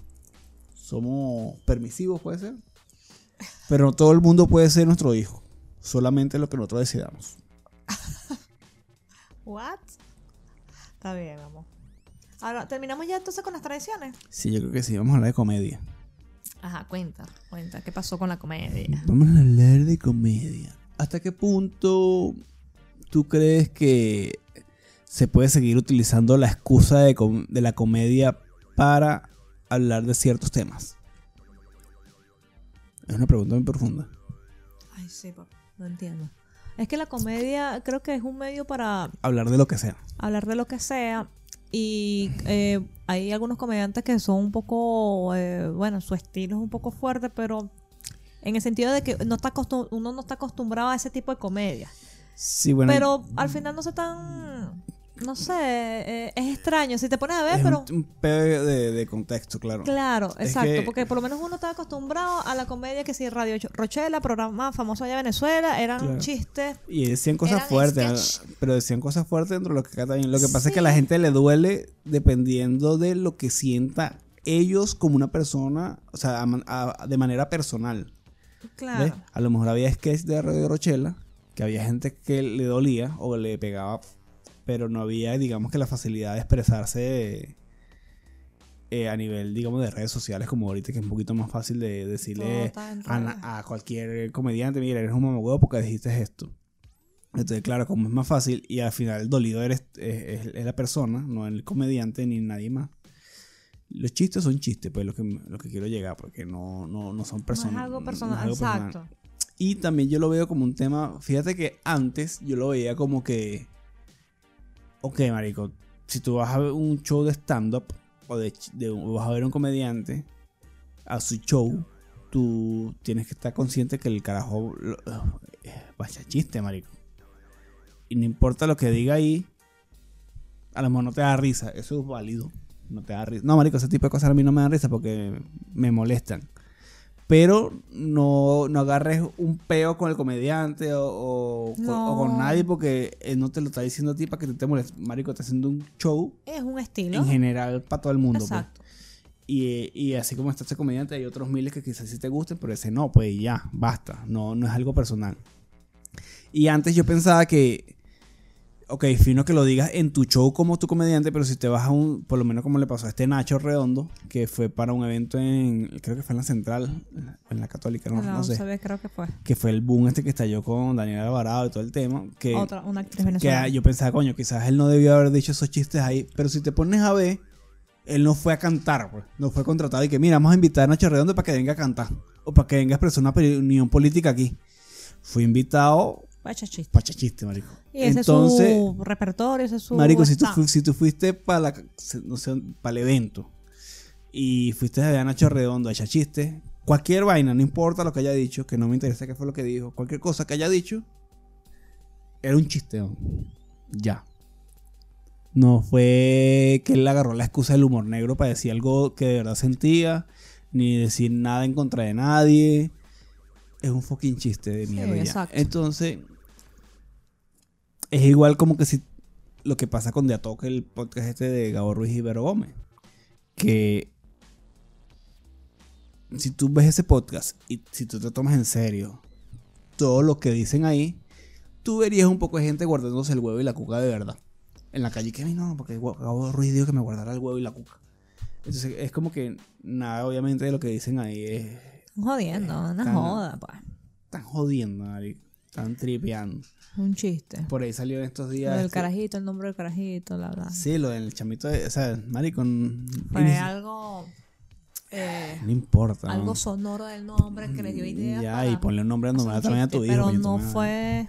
Somos permisivos, puede ser. Pero no todo el mundo puede ser nuestro hijo. Solamente lo que nosotros decidamos. *laughs* ¿What? Está bien, amor. Ahora, ¿terminamos ya entonces con las tradiciones? Sí, yo creo que sí. Vamos a hablar de comedia. Ajá, cuenta, cuenta. ¿Qué pasó con la comedia? Vamos a hablar de comedia. ¿Hasta qué punto tú crees que se puede seguir utilizando la excusa de, com- de la comedia para hablar de ciertos temas? Es una pregunta muy profunda. Ay, sí, papá. No entiendo. Es que la comedia creo que es un medio para Hablar de lo que sea. hablar de lo que sea. Y eh, hay algunos comediantes que son un poco, eh, bueno, su estilo es un poco fuerte, pero en el sentido de que no está acostum- uno no está acostumbrado a ese tipo de comedia. Sí, bueno. pero al final no se tan, no sé, eh, es extraño. Si te pones a ver, es pero... un, un pedo de, de contexto, claro. Claro, Es exacto, que- porque por lo menos uno está acostumbrado a la comedia que si Radio Rochela, programa famoso allá en Venezuela, eran Claro. chistes. Y decían cosas fuertes, sketch. pero decían cosas fuertes dentro de lo que acá también. Lo que pasa es que a la gente le duele dependiendo de lo que sienta ellos como una persona, o sea, a man- a- de manera personal. Claro. ¿ves? A lo mejor había sketch de Radio Rochela, que había gente que le dolía o le pegaba, pero no había, digamos que la facilidad de expresarse eh, a nivel, digamos, de redes sociales como ahorita, que es un poquito más fácil de decirle a, cualquier comediante, mira, eres un mamagüevo porque dijiste esto. Entonces, claro, como es más fácil y al final el dolido eres, es, es- es la persona, no el comediante ni nadie más. Los chistes son chistes, pues lo que, lo que quiero llegar, porque no, no, no son No personas. es algo no personal, es algo personal. exacto. Y también yo lo veo como un tema. Fíjate que antes yo lo veía como que. Ok, marico. Si tú vas a ver un show de stand-up o de, de vas a ver un comediante a su show, tú tienes que estar consciente que el carajo lo- vaya chiste, marico. Y no importa lo que diga ahí, a lo mejor no te da risa. Eso es válido. No te da risa. No, marico, ese tipo de cosas a mí no me dan risa porque me molestan. Pero no, no agarres un peo con el comediante o, o con, o con No. nadie porque él no te lo está diciendo a ti para que te, te molestes. Marico, está haciendo un show Es un estilo. en general para todo el mundo. pues. Exacto. Y, y así como está este comediante, hay otros miles que quizás sí te gusten, pero ese no, pues ya, basta. No, no es algo personal. Y antes yo pensaba que, ok, fino que lo digas en tu show como tu comediante, pero si te vas a un, por lo menos como le pasó a este Nacho Redondo, que fue para un evento en, creo que fue en la Central, en la Católica, no, No, no sé, ve, creo que fue. que fue el boom este que estalló con Daniel Alvarado y todo el tema, que... Otra, una actriz Que venezolana. ah, yo pensaba, coño, quizás él no debió haber dicho esos chistes ahí. Pero si te pones a ver, él no fue a cantar, pues. No fue contratado y que, mira, vamos a invitar a Nacho Redondo para que venga a cantar. O para que venga a expresar una opinión política aquí. Fue invitado Pacha chiste. para chiste, marico. Y ese Entonces, es su repertorio, ese es su. marico, si tú, si tú fuiste para la, no sé, para el evento y fuiste a Nacho Redondo a echar chistes, cualquier vaina, no importa lo que haya dicho, que no me interesa qué fue lo que dijo, cualquier cosa que haya dicho, era un chisteo. Ya. No fue que él agarró la excusa del humor negro para decir algo que de verdad sentía, ni decir nada en contra de nadie. Es un fucking chiste de Sí, mierda. exacto. Entonces, es igual como que si lo que pasa con De Atoque, el podcast este de Gabo Ruiz y Vero Gómez. Que si tú ves ese podcast y si tú te tomas en serio todo lo que dicen ahí, tú verías un poco de gente guardándose el huevo y la cuca de verdad. En la calle, que no, porque Gabo Ruiz dijo que me guardara el huevo y la cuca. Entonces es como que nada, obviamente, de lo que dicen ahí es. Jodiendo, una joda, pues. Están jodiendo, marico. Están tripeando. Un chiste. Por ahí salió en estos Lo días. del este- carajito, el nombre del carajito, la verdad. Sí, lo del chamito. de- o sea, marico. Fue algo. eh, No importa. algo ¿no? sonoro del nombre que le dio idea. Ya, para y ponle un nombre normal también a tu hijo. Pero no fue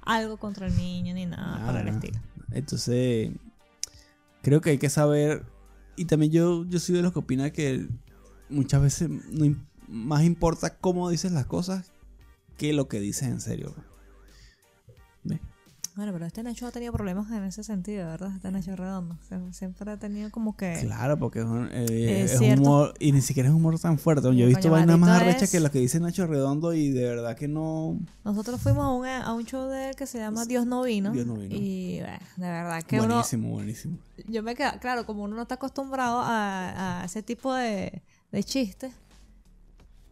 algo contra el niño ni nada Nada, para el estilo. Entonces, creo que hay que saber. Y también yo, yo soy de los que opina que muchas veces no más importa cómo dices las cosas que lo que dices en serio. ¿Ve? Bueno, pero este Nacho ha tenido problemas en ese sentido, ¿verdad? Este Nacho Redondo. Siempre ha tenido como que. Claro, porque es, un, eh, Es es cierto. humor. Y ni siquiera es humor tan fuerte. Yo he visto vainas más arrechas que las que dice Nacho Redondo y de verdad que no. Nosotros fuimos a un, a un show de él que se llama Dios no vino. Dios no vino. Y bueno, de verdad que uno. buenísimo, buenísimo. Yo me quedo. Claro, como uno no está acostumbrado a, a ese tipo de, de chistes.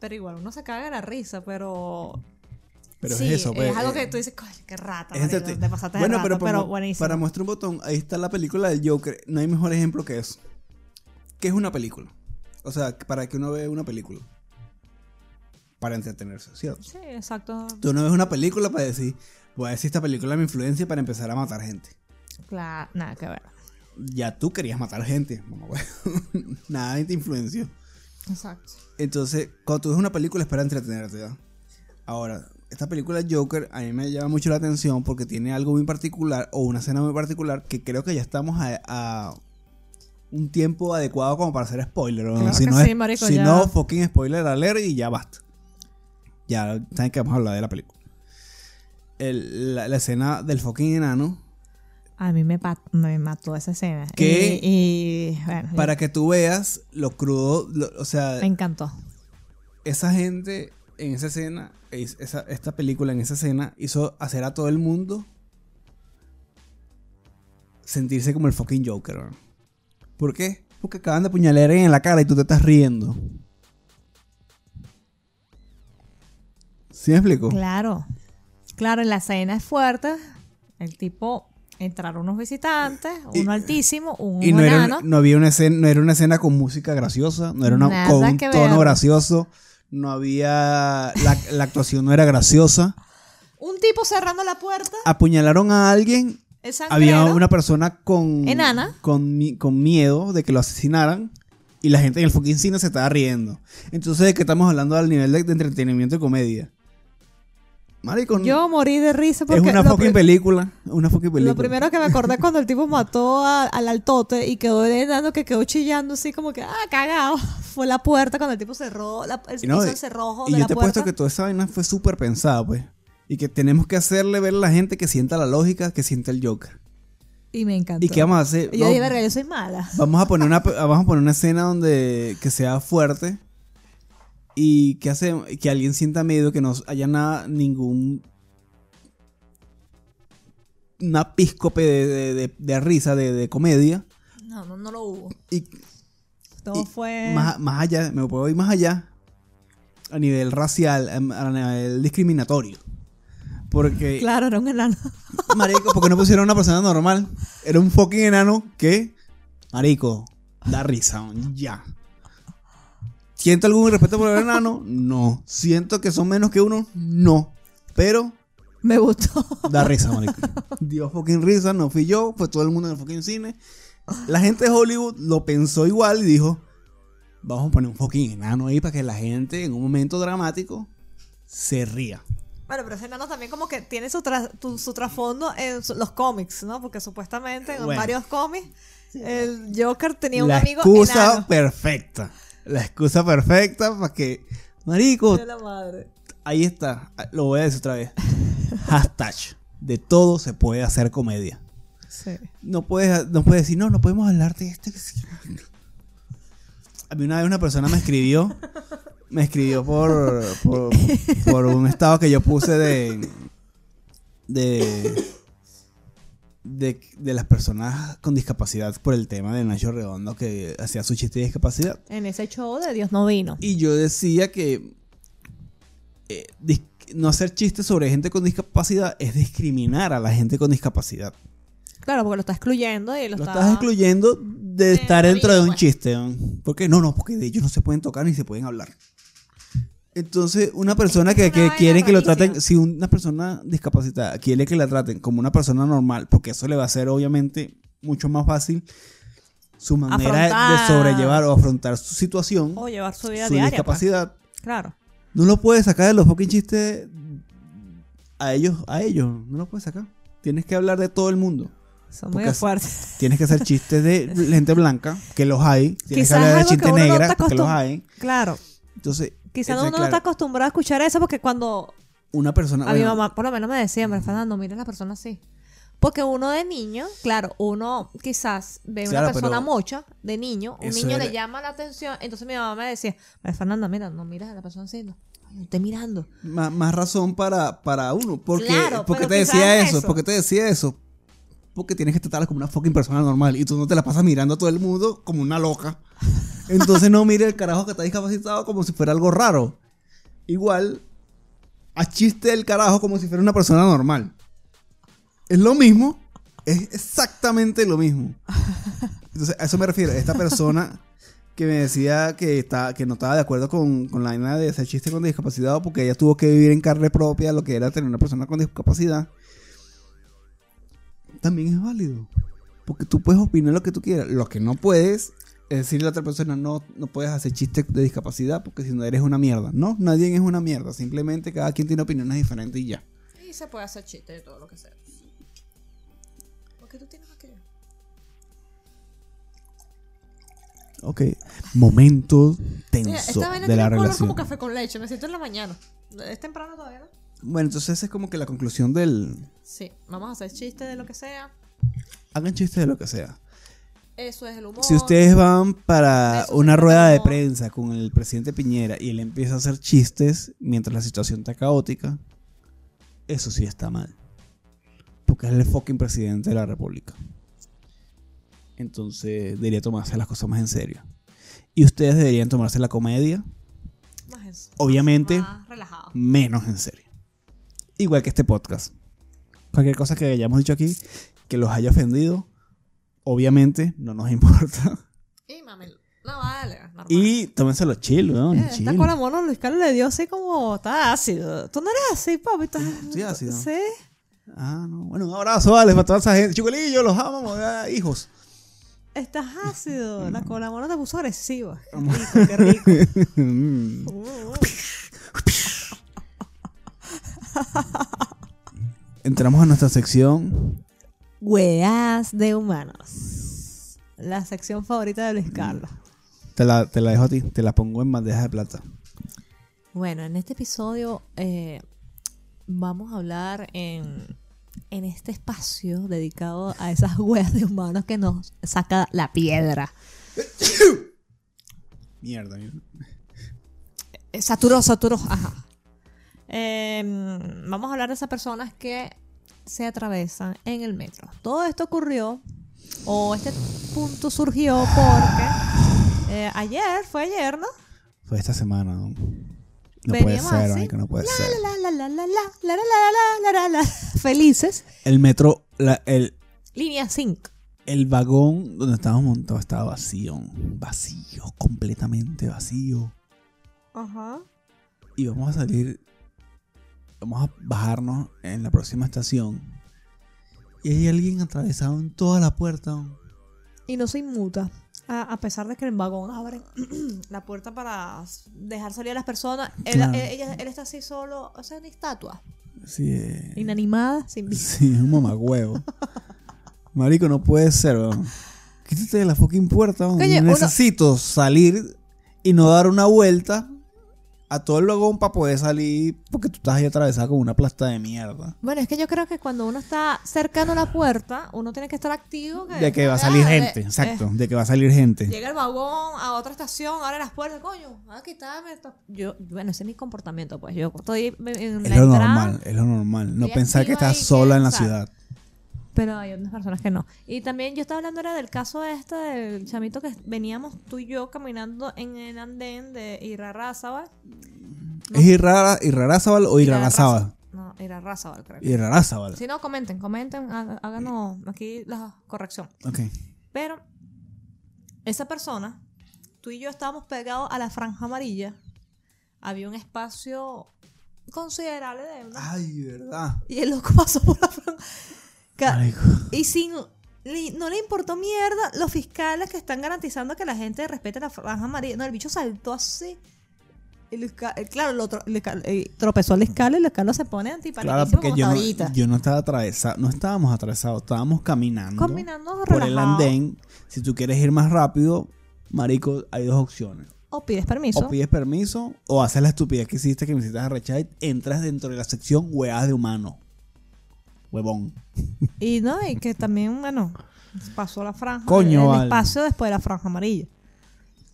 Pero igual uno se caga de la risa, pero. Pero sí, es eso, pues, es algo que eh, tú dices, coño, qué rata. Es marico, entrete- te pasaste bueno, rata", pero, pero, para, buenísimo. para muestra un botón, ahí está la película del Joker. No hay mejor ejemplo que eso. ¿Qué es una película? O sea, para que uno vea una película. Para entretenerse, ¿cierto? Sí, exacto. Tú no ves una película para decir, voy a decir esta película me influencia para empezar a matar gente. Claro, nada que ver. Ya tú querías matar gente, mamá. *laughs* Nada te influenció. Exacto. Entonces, cuando tú ves una película es para entretenerte, ¿ya? Ahora, esta película Joker a mí me llama mucho la atención porque tiene algo muy particular o una escena muy particular que creo que ya estamos a, a un tiempo adecuado como para hacer spoiler. ¿no? Claro si no, sí, es- marico, si ya. no, fucking spoiler alert y ya basta. Ya saben que vamos a hablar de la película. El- la, la escena del fucking enano A mí me, mató esa escena. ¿Qué? Y, y, bueno, para que tú veas lo crudo, lo- o sea, me encantó. esa gente en esa escena, es- esa- esta película en esa escena hizo hacer a todo el mundo sentirse como el fucking Joker. ¿no? ¿Por qué? Porque acaban de apuñalar en la cara y tú te estás riendo. ¿Sí me explico? Claro. Claro, en la escena es fuerte. El tipo entraron unos visitantes, Y- uno altísimo, un Y no, era, no había una escena, no era una escena con música graciosa, no era una Nada con un tono ver. gracioso, no había la, la actuación no era graciosa. Un tipo cerrando la puerta, Apuñalaron a alguien había una persona con, Enana. con, con miedo de que lo asesinaran y la gente en el fucking cine se estaba riendo. Entonces, ¿de qué estamos hablando al nivel de, de entretenimiento y comedia? Yo morí de risa es porque una lo, fucking película. Una fucking película. lo primero que me acordé cuando el tipo mató a- al altote y quedó enano que quedó chillando así como que, ah, cagado. *laughs* Fue la puerta cuando el tipo cerró, la, el, no, hizo el cerrojo y de yo la te he puesto que toda esa vaina fue súper pensada, pues. Y que tenemos que hacerle ver a la gente que sienta la lógica, que sienta el Joker. Y me encantó. ¿Y qué vamos a hacer? Y yo dije, verga, yo soy mala. Vamos a poner una *laughs* vamos a poner una escena donde que sea fuerte y que hace que alguien sienta miedo que no haya nada ningún una píscope de, de- de- de risa de, de comedia No, no, no lo hubo. y Todo y fue... más, más allá me puedo ir más allá a nivel racial a nivel discriminatorio porque Claro, era un enano. *laughs* marico porque no pusieron una persona normal era un fucking enano que marico da risa ya ¿Siento algún respeto por el enano? No. ¿Siento que son menos que uno? No. Pero Me gustó. da risa, marico. Dio fucking risa, no fui yo, fue todo el mundo en el fucking cine. La gente de Hollywood lo pensó igual y dijo, vamos a poner un fucking enano ahí para que la gente en un momento dramático se ría. Bueno, pero ese enano también como que tiene su, tra- tu- su trasfondo en su- los cómics, ¿no? Porque supuestamente en Bueno. varios cómics el Joker tenía un la amigo excusa enano. perfecta. La excusa perfecta para que, marico, De la madre. ahí está. Lo voy a decir otra vez. Hashtag. De todo se puede hacer comedia. Sí. No puedes, no puedes decir, no, no podemos hablar de esto. que sí". A mí una vez una persona me escribió, me escribió por, por, por un estado que yo puse de, de, de, de las personas con discapacidad por el tema de Nacho Redondo que hacía su chiste de discapacidad. En ese show de Dios no vino. Y yo decía que eh, no hacer chistes sobre gente con discapacidad es discriminar a la gente con discapacidad. Claro, porque lo está excluyendo y lo, Lo está... estás excluyendo de De estar dentro de un pues. chiste. ¿no? ¿Por qué? No, no, porque de ellos no se pueden tocar ni se pueden hablar. Entonces, una persona que, que quiere que lo traten, si una persona discapacitada quiere que la traten como una persona normal, porque eso le va a ser obviamente mucho más fácil su manera de- sobrellevar o afrontar su situación, O llevar su vida su diaria. pues. discapacidad, Claro. no lo puedes sacar de los fucking chistes a ellos, a ellos, no lo puedes sacar. Tienes que hablar de todo el mundo. Son muy es- fuertes. Tienes que hacer chistes de *laughs* gente blanca, que los hay. Tienes Quizás que hablar de chistes negras, que los hay. Claro. Entonces, Quizás uno no está acostumbrado a escuchar eso porque cuando una persona. a mi mamá, por lo menos me decía, "Hombre, Fernando, mira a la persona así. Porque uno de niño, claro, uno quizás ve Claro, una persona mocha de niño, un niño era- le llama la atención, entonces mi mamá me decía, "Hombre, Fernanda, mira, no miras a la persona así, no, no esté mirando. Más, más razón para, para uno. Porque, Claro, porque te decía eso, eso. porque te decía eso. Porque tienes que tratarla como una fucking persona normal. Y tú no te la pasas mirando a todo el mundo como una loca. Entonces no mire el carajo que está discapacitado como si fuera algo raro. Igual, a chiste el carajo como si fuera una persona normal. Es lo mismo. Es exactamente lo mismo. Entonces, a eso me refiero. Esta persona que me decía que, está, que no estaba de acuerdo con, la idea de hacer chiste con discapacidad porque ella tuvo que vivir en carne propia lo que era tener una persona con discapacidad. También es válido. Porque tú puedes opinar lo que tú quieras. Lo que no puedes es decirle a la otra persona, no, no puedes hacer chistes de discapacidad porque si no eres una mierda. No, nadie es una mierda. Simplemente cada quien tiene opiniones diferentes y ya. Y se puede hacer chiste de todo lo que sea. Porque tú tienes aquello. Ok. Momento Mira, tenso esta vaina de la relación. como café con leche, me siento en la mañana. Es temprano todavía, ¿no? Bueno, entonces esa es como que la conclusión del... Sí, vamos a hacer chiste de lo que sea. Hagan chistes de lo que sea. Eso es el humor. Si ustedes van para Eso una rueda de prensa con el presidente Piñera y él empieza a hacer chistes mientras la situación está caótica, eso sí está mal. Porque es el fucking presidente de la república. Entonces debería tomarse las cosas más en serio. Y ustedes deberían tomarse la comedia Más Obviamente. Más menos en serio. Igual que este podcast. Cualquier cosa que hayamos dicho aquí que los haya ofendido, obviamente no nos importa. Y mami, no vale, normal. Y tómenselo chill, weón. Eh, chill. esta cola mono Luis Carlos le dio así como está ácido. Tú no eres así, papi. Estás... Sí, ácido. Sí. Ah, no. Bueno, un abrazo, vale, para toda esa gente. Chicolillo, los amamos, hijos. Estás ácido. La cola mono te puso agresiva. Qué rico, qué rico. *laughs* Mm. Uh, Entramos a nuestra sección. Weas de humanos. La sección favorita de Luis Carlos. Te la, te la dejo a ti, te la pongo en bandeja de plata. Bueno, en este episodio eh, vamos a hablar en, en este espacio dedicado a esas weas de humanos que nos saca la piedra. *coughs* Mierda, mierda. Eh, Saturó, saturó, ajá. Eh, vamos a hablar de esas personas que se atraviesan en el metro. Todo esto ocurrió, o este punto surgió porque ayer, fue ayer, ¿no? Fue esta semana. No, puede ser, así. no puede ser. Felices. El metro, la, el... Línea 5. El vagón donde estábamos montados estaba vacío. Vacío, completamente vacío. Ajá. Y vamos a salir Vamos a bajarnos en la próxima estación. Y hay alguien atravesado en toda la puerta. Y no se inmuta. A, a pesar de que el vagón abre *clears throat* la puerta para dejar salir a las personas, él, Claro. él- ella- él está así solo, o sea, una estatua. Sí, eh, Inanimada, sin vida. sí, es un mamagüevo. *laughs* Marico, no puede ser, weón. Quítate de la fucking puerta, weón. Uno- Necesito salir y no dar una vuelta a todo el vagón para poder salir porque tú estás ahí atravesado con una plasta de mierda. Bueno, es que yo creo que cuando uno está cercano a la puerta, uno tiene que estar activo. De que va a salir Ah, de- gente, exacto, eh, de que va a salir gente. llega el vagón a otra estación, abre las puertas, coño, a quitarme esto. Yo, bueno, ese es mi comportamiento, pues. Yo estoy en Es la lo entrada, normal, es lo normal. No pensar que estás sola en la ciudad. Pero hay otras personas que no. Y también yo estaba hablando era del caso este del chamito que veníamos tú y yo caminando en el andén de Irarrázaval. ¿Es Irrara, Irrarázaval o Irarazábal? No, Irarrázaval, creo. Irrarázaval. Si no, comenten, comenten, há- háganos aquí la corrección. Ok. Pero esa persona, tú y yo estábamos pegados a la franja amarilla, había un espacio considerable de una... Ay, verdad. Y el loco pasó por la franja. Marico. Y sin... no le importó mierda los fiscales que están garantizando que la gente respete la franja amarilla. No, el bicho saltó así. Y el claro, lo tro- el eh, tropezó al escala y el escala se pone antipaniquísimo Claro, porque yo no, ahorita. yo no estaba atravesado, no estábamos atravesados, estábamos caminando, Caminando por el andén. Si tú quieres ir más rápido, marico, hay dos opciones. O pides permiso. O pides permiso o haces la estupidez que hiciste que me hiciste arrechar y entras dentro de la sección hueadas de humano. Huevón. Y no, y que también, bueno, pasó la franja. Coño, el vale. espacio después de la franja amarilla.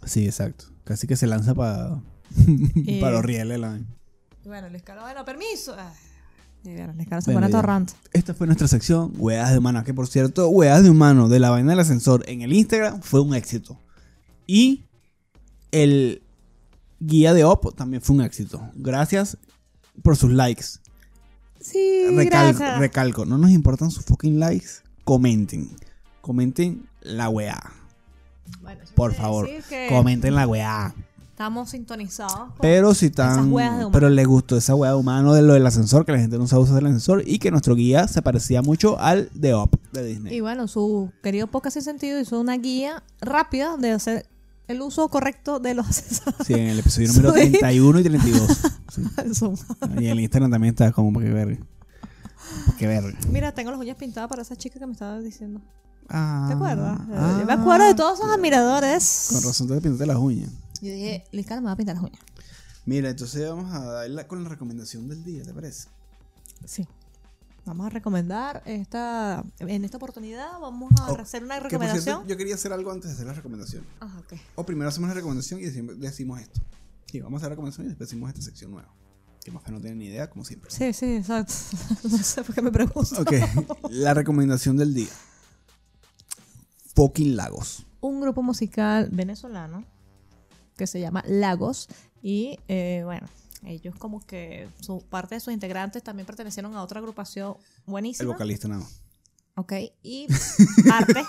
Sí, exacto. Casi que se lanza para *laughs* Eh. para los rieles. la- bueno, el escala, bueno, permiso. Ay, y bueno. Esta fue nuestra sección, Hueadas de Humano. Que por cierto, Hueadas de Humano de la vaina del ascensor en el Instagram fue un éxito. Y el guía de OP también fue un éxito. Gracias por sus likes. Sí, Recalco, recalco, no nos importan sus fucking likes. Comenten. Comenten la weá. Bueno, Por favor. Comenten la weá. Estamos sintonizados. con- Pero si están. Pero les gustó esa weá de humano de lo del ascensor, que la gente no sabe usar el ascensor y que nuestro guía se parecía mucho al de OP de Disney. Y bueno, su querido podcast sin sentido hizo una guía rápida de hacer el uso correcto de los *laughs* asesores. Sí, en el episodio número Soy- 31 y 32. *laughs* Sí. *laughs* Eso. *laughs* Y en Instagram también está como que ver. Que ver. Mira, tengo las uñas pintadas para esa chica que me estaba diciendo. Ah, ¿Te acuerdas? ah. Yo me acuerdo de todos esos admiradores. Con razón te pintaste las uñas. Yo dije, Liz Carla me va a pintar las uñas. Mira, entonces vamos a darle con la recomendación del día, ¿te parece? Sí. Vamos a recomendar esta. En esta oportunidad vamos a Oh, hacer una Que, por recomendación. cierto, yo quería hacer algo antes de hacer la recomendación. Ah, ok. O primero hacemos la recomendación y decimos, decimos esto. Sí, vamos a la recomendación y después decimos esta sección nueva. Que más que no tienen ni idea, como siempre. Sí, sí, exacto. *laughs* no sé por qué me pregunto. Ok, la recomendación del día. Fucking Lagos. Un grupo musical venezolano que se llama Lagos. Y eh, bueno, ellos como que su parte de sus integrantes también pertenecieron a otra agrupación El buenísima. vocalista nada más. Ok. Y *laughs* parte.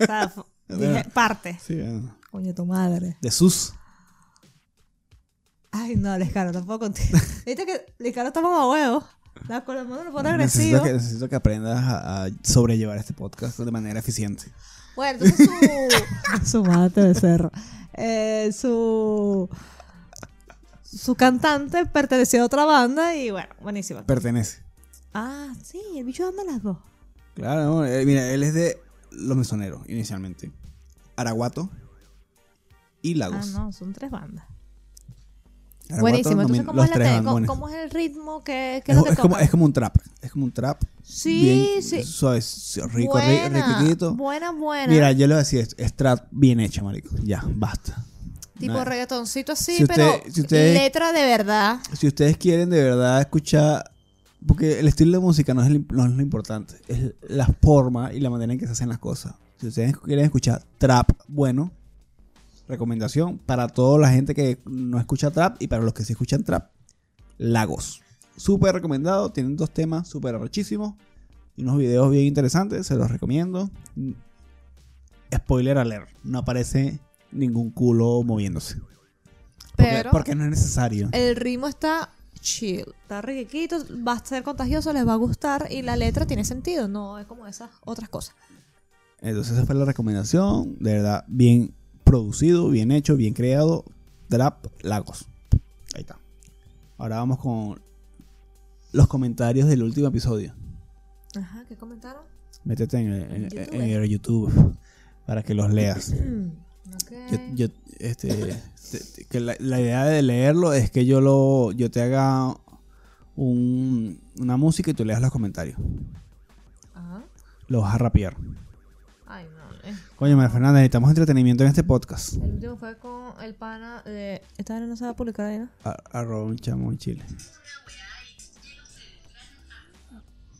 o sea, f- dije parte. Sí, ah, Coño, tu madre. de sus. Ay, no, Lescaro, tampoco contigo. *laughs* Viste que Lescaro está como a huevo. La mano lo pone Necesito agresivo. que, necesito que aprendas a, a sobrellevar este podcast de manera eficiente. Bueno, entonces su. *laughs* su mate de cerro. Eh, su. Su cantante perteneció a otra banda y bueno, buenísimo. Pertenece. Ah, sí, el bicho anda las dos. Claro, eh, mira, él es de Los Mesoneros, inicialmente. Araguato y Ah, Lagos. no, son tres bandas. Buenísimo. Entonces, ¿cómo los es, la cómo, cómo es el ritmo? ¿Qué, qué Es, es lo que es como, es como un trap. Es como un trap. Sí, bien sí. Suave, rico, ri- buena, riquitito. buena, buena. Mira, yo le voy a decir, es, trap bien hecho, marico. Ya, basta. tipo Nada. reggaetoncito así, Si usted- pero si letra de verdad. Si ustedes quieren de verdad escuchar, porque el estilo de música no es, el- no es lo importante, es la forma y la manera en que se hacen las cosas. Si ustedes quieren escuchar trap bueno, recomendación para toda la gente que no escucha trap y para los que sí escuchan trap, Lagos. Súper recomendado, tienen dos temas súper arrechísimos y unos videos bien interesantes, se los recomiendo. Spoiler alert, no aparece ningún culo moviéndose. Porque, Pero porque no es necesario. el ritmo está chill, está riquito, va a ser contagioso, les va a gustar y la letra tiene sentido, no es como esas otras cosas. Entonces esa fue la recomendación. De verdad, bien producido, bien hecho, bien creado. Trap Lagos. Ahí está. Ahora vamos con los comentarios del último episodio. Ajá, ¿qué comentaron? Métete en, en- YouTube. en el YouTube para que los leas. *clears throat* Ok. Yo, yo, este, te- te- que la, la idea de leerlo es que yo lo, yo te haga un- una música y tú leas los comentarios. Ajá. Lo vas a rapear. Coño, María Fernanda, necesitamos entretenimiento en este podcast. El último fue con el pana de... Esta vez no se va a publicar ahí, ¿no? Arroba un chamo en Chile.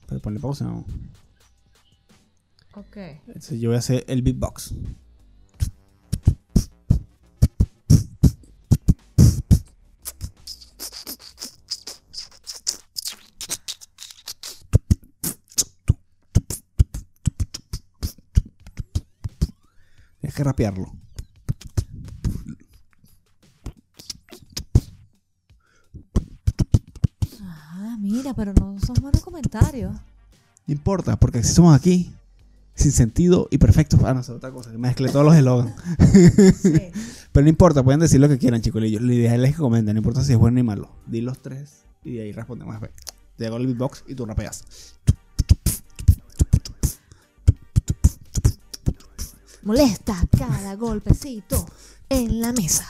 Pero ponle pausa, no. Ok. Entonces yo voy a hacer el beatbox. que rapearlo. Ah, mira, pero no son buenos comentarios. No importa, porque si somos aquí, sin sentido y perfectos. Ah, no, es otra cosa, que mezclé todos los eslogans. Sí. *laughs* Pero no importa, pueden decir lo que quieran, chicos. La idea es que comenten, no importa si es bueno ni malo. Di los tres y de ahí respondemos. Te hago el beatbox y tú rapeas. Molesta cada golpecito en la mesa.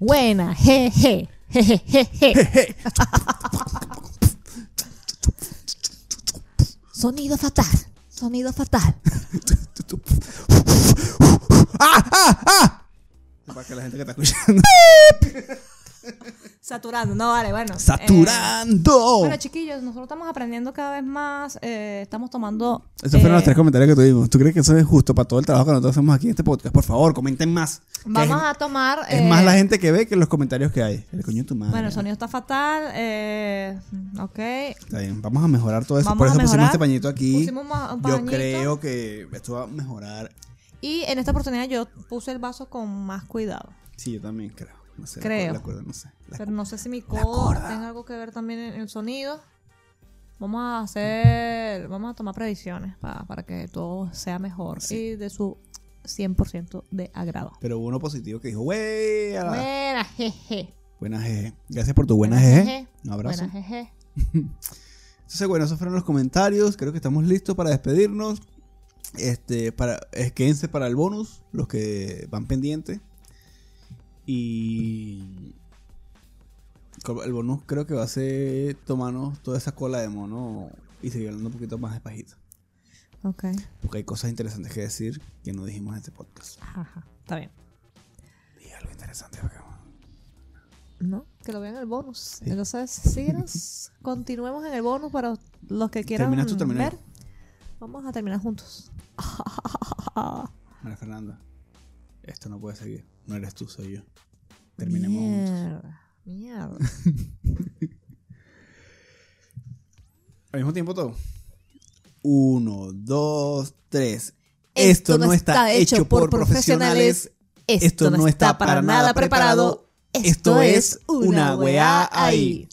Buena, jeje. Jejejeje. Sonido fatal. Sonido fatal. Para que la gente que está escuchando. Saturando, no vale, bueno. eh, ¡Saturando! bueno, chiquillos, nosotros estamos aprendiendo cada vez más. eh, estamos tomando. Esos fueron los eh, tres comentarios que tuvimos. ¿Tú crees que eso es justo para todo el trabajo que nosotros hacemos aquí en este podcast? Por favor, comenten más. Vamos es, a tomar. es eh, más la gente que ve que los comentarios que hay. El coño de tu madre. Bueno, el sonido está fatal. Eh, ok. Está bien, vamos a mejorar todo eso. Vamos Por eso pusimos este pañito aquí. Pusimos un Yo creo que esto va a mejorar. Y en esta oportunidad yo puse el vaso con más cuidado. Sí, yo también creo. No sé, la Creo. cuerda- La cuerda, no sé. La- Pero no sé si mi codo tenga algo que ver también en el sonido. Vamos a hacer, vamos a tomar previsiones pa- para que todo sea mejor Sí. y de su 100% de agrado. Pero hubo uno positivo que dijo, wey, Buena, jeje. buena jeje. Gracias por tu buena, Buena jeje. jeje. Un abrazo. Buena, jeje. *laughs* Entonces, bueno, esos fueron los comentarios. Creo que estamos listos para despedirnos. Este, para, quédense para el bonus, los que van pendientes. Y el bonus creo que va a ser tomarnos toda esa cola de mono y seguir hablando un poquito más despacito. Ok. Porque hay cosas interesantes que decir que no dijimos en este podcast. Ajá, está bien. Y algo interesante acá. ¿No? Que lo vean en el bonus. Entonces, síguenos. *laughs* Continuemos en el bonus para los que quieran tú, ver. Vamos a terminar juntos. *laughs* María Fernanda, esto no puede seguir. No eres tú, soy yo. Terminemos juntos. Mierda. Mierda. *laughs* Al mismo tiempo todo. Uno, dos, tres. Esto, no está, hecho por profesionales. Esto no está para nada preparado. Esto es una weá ahí.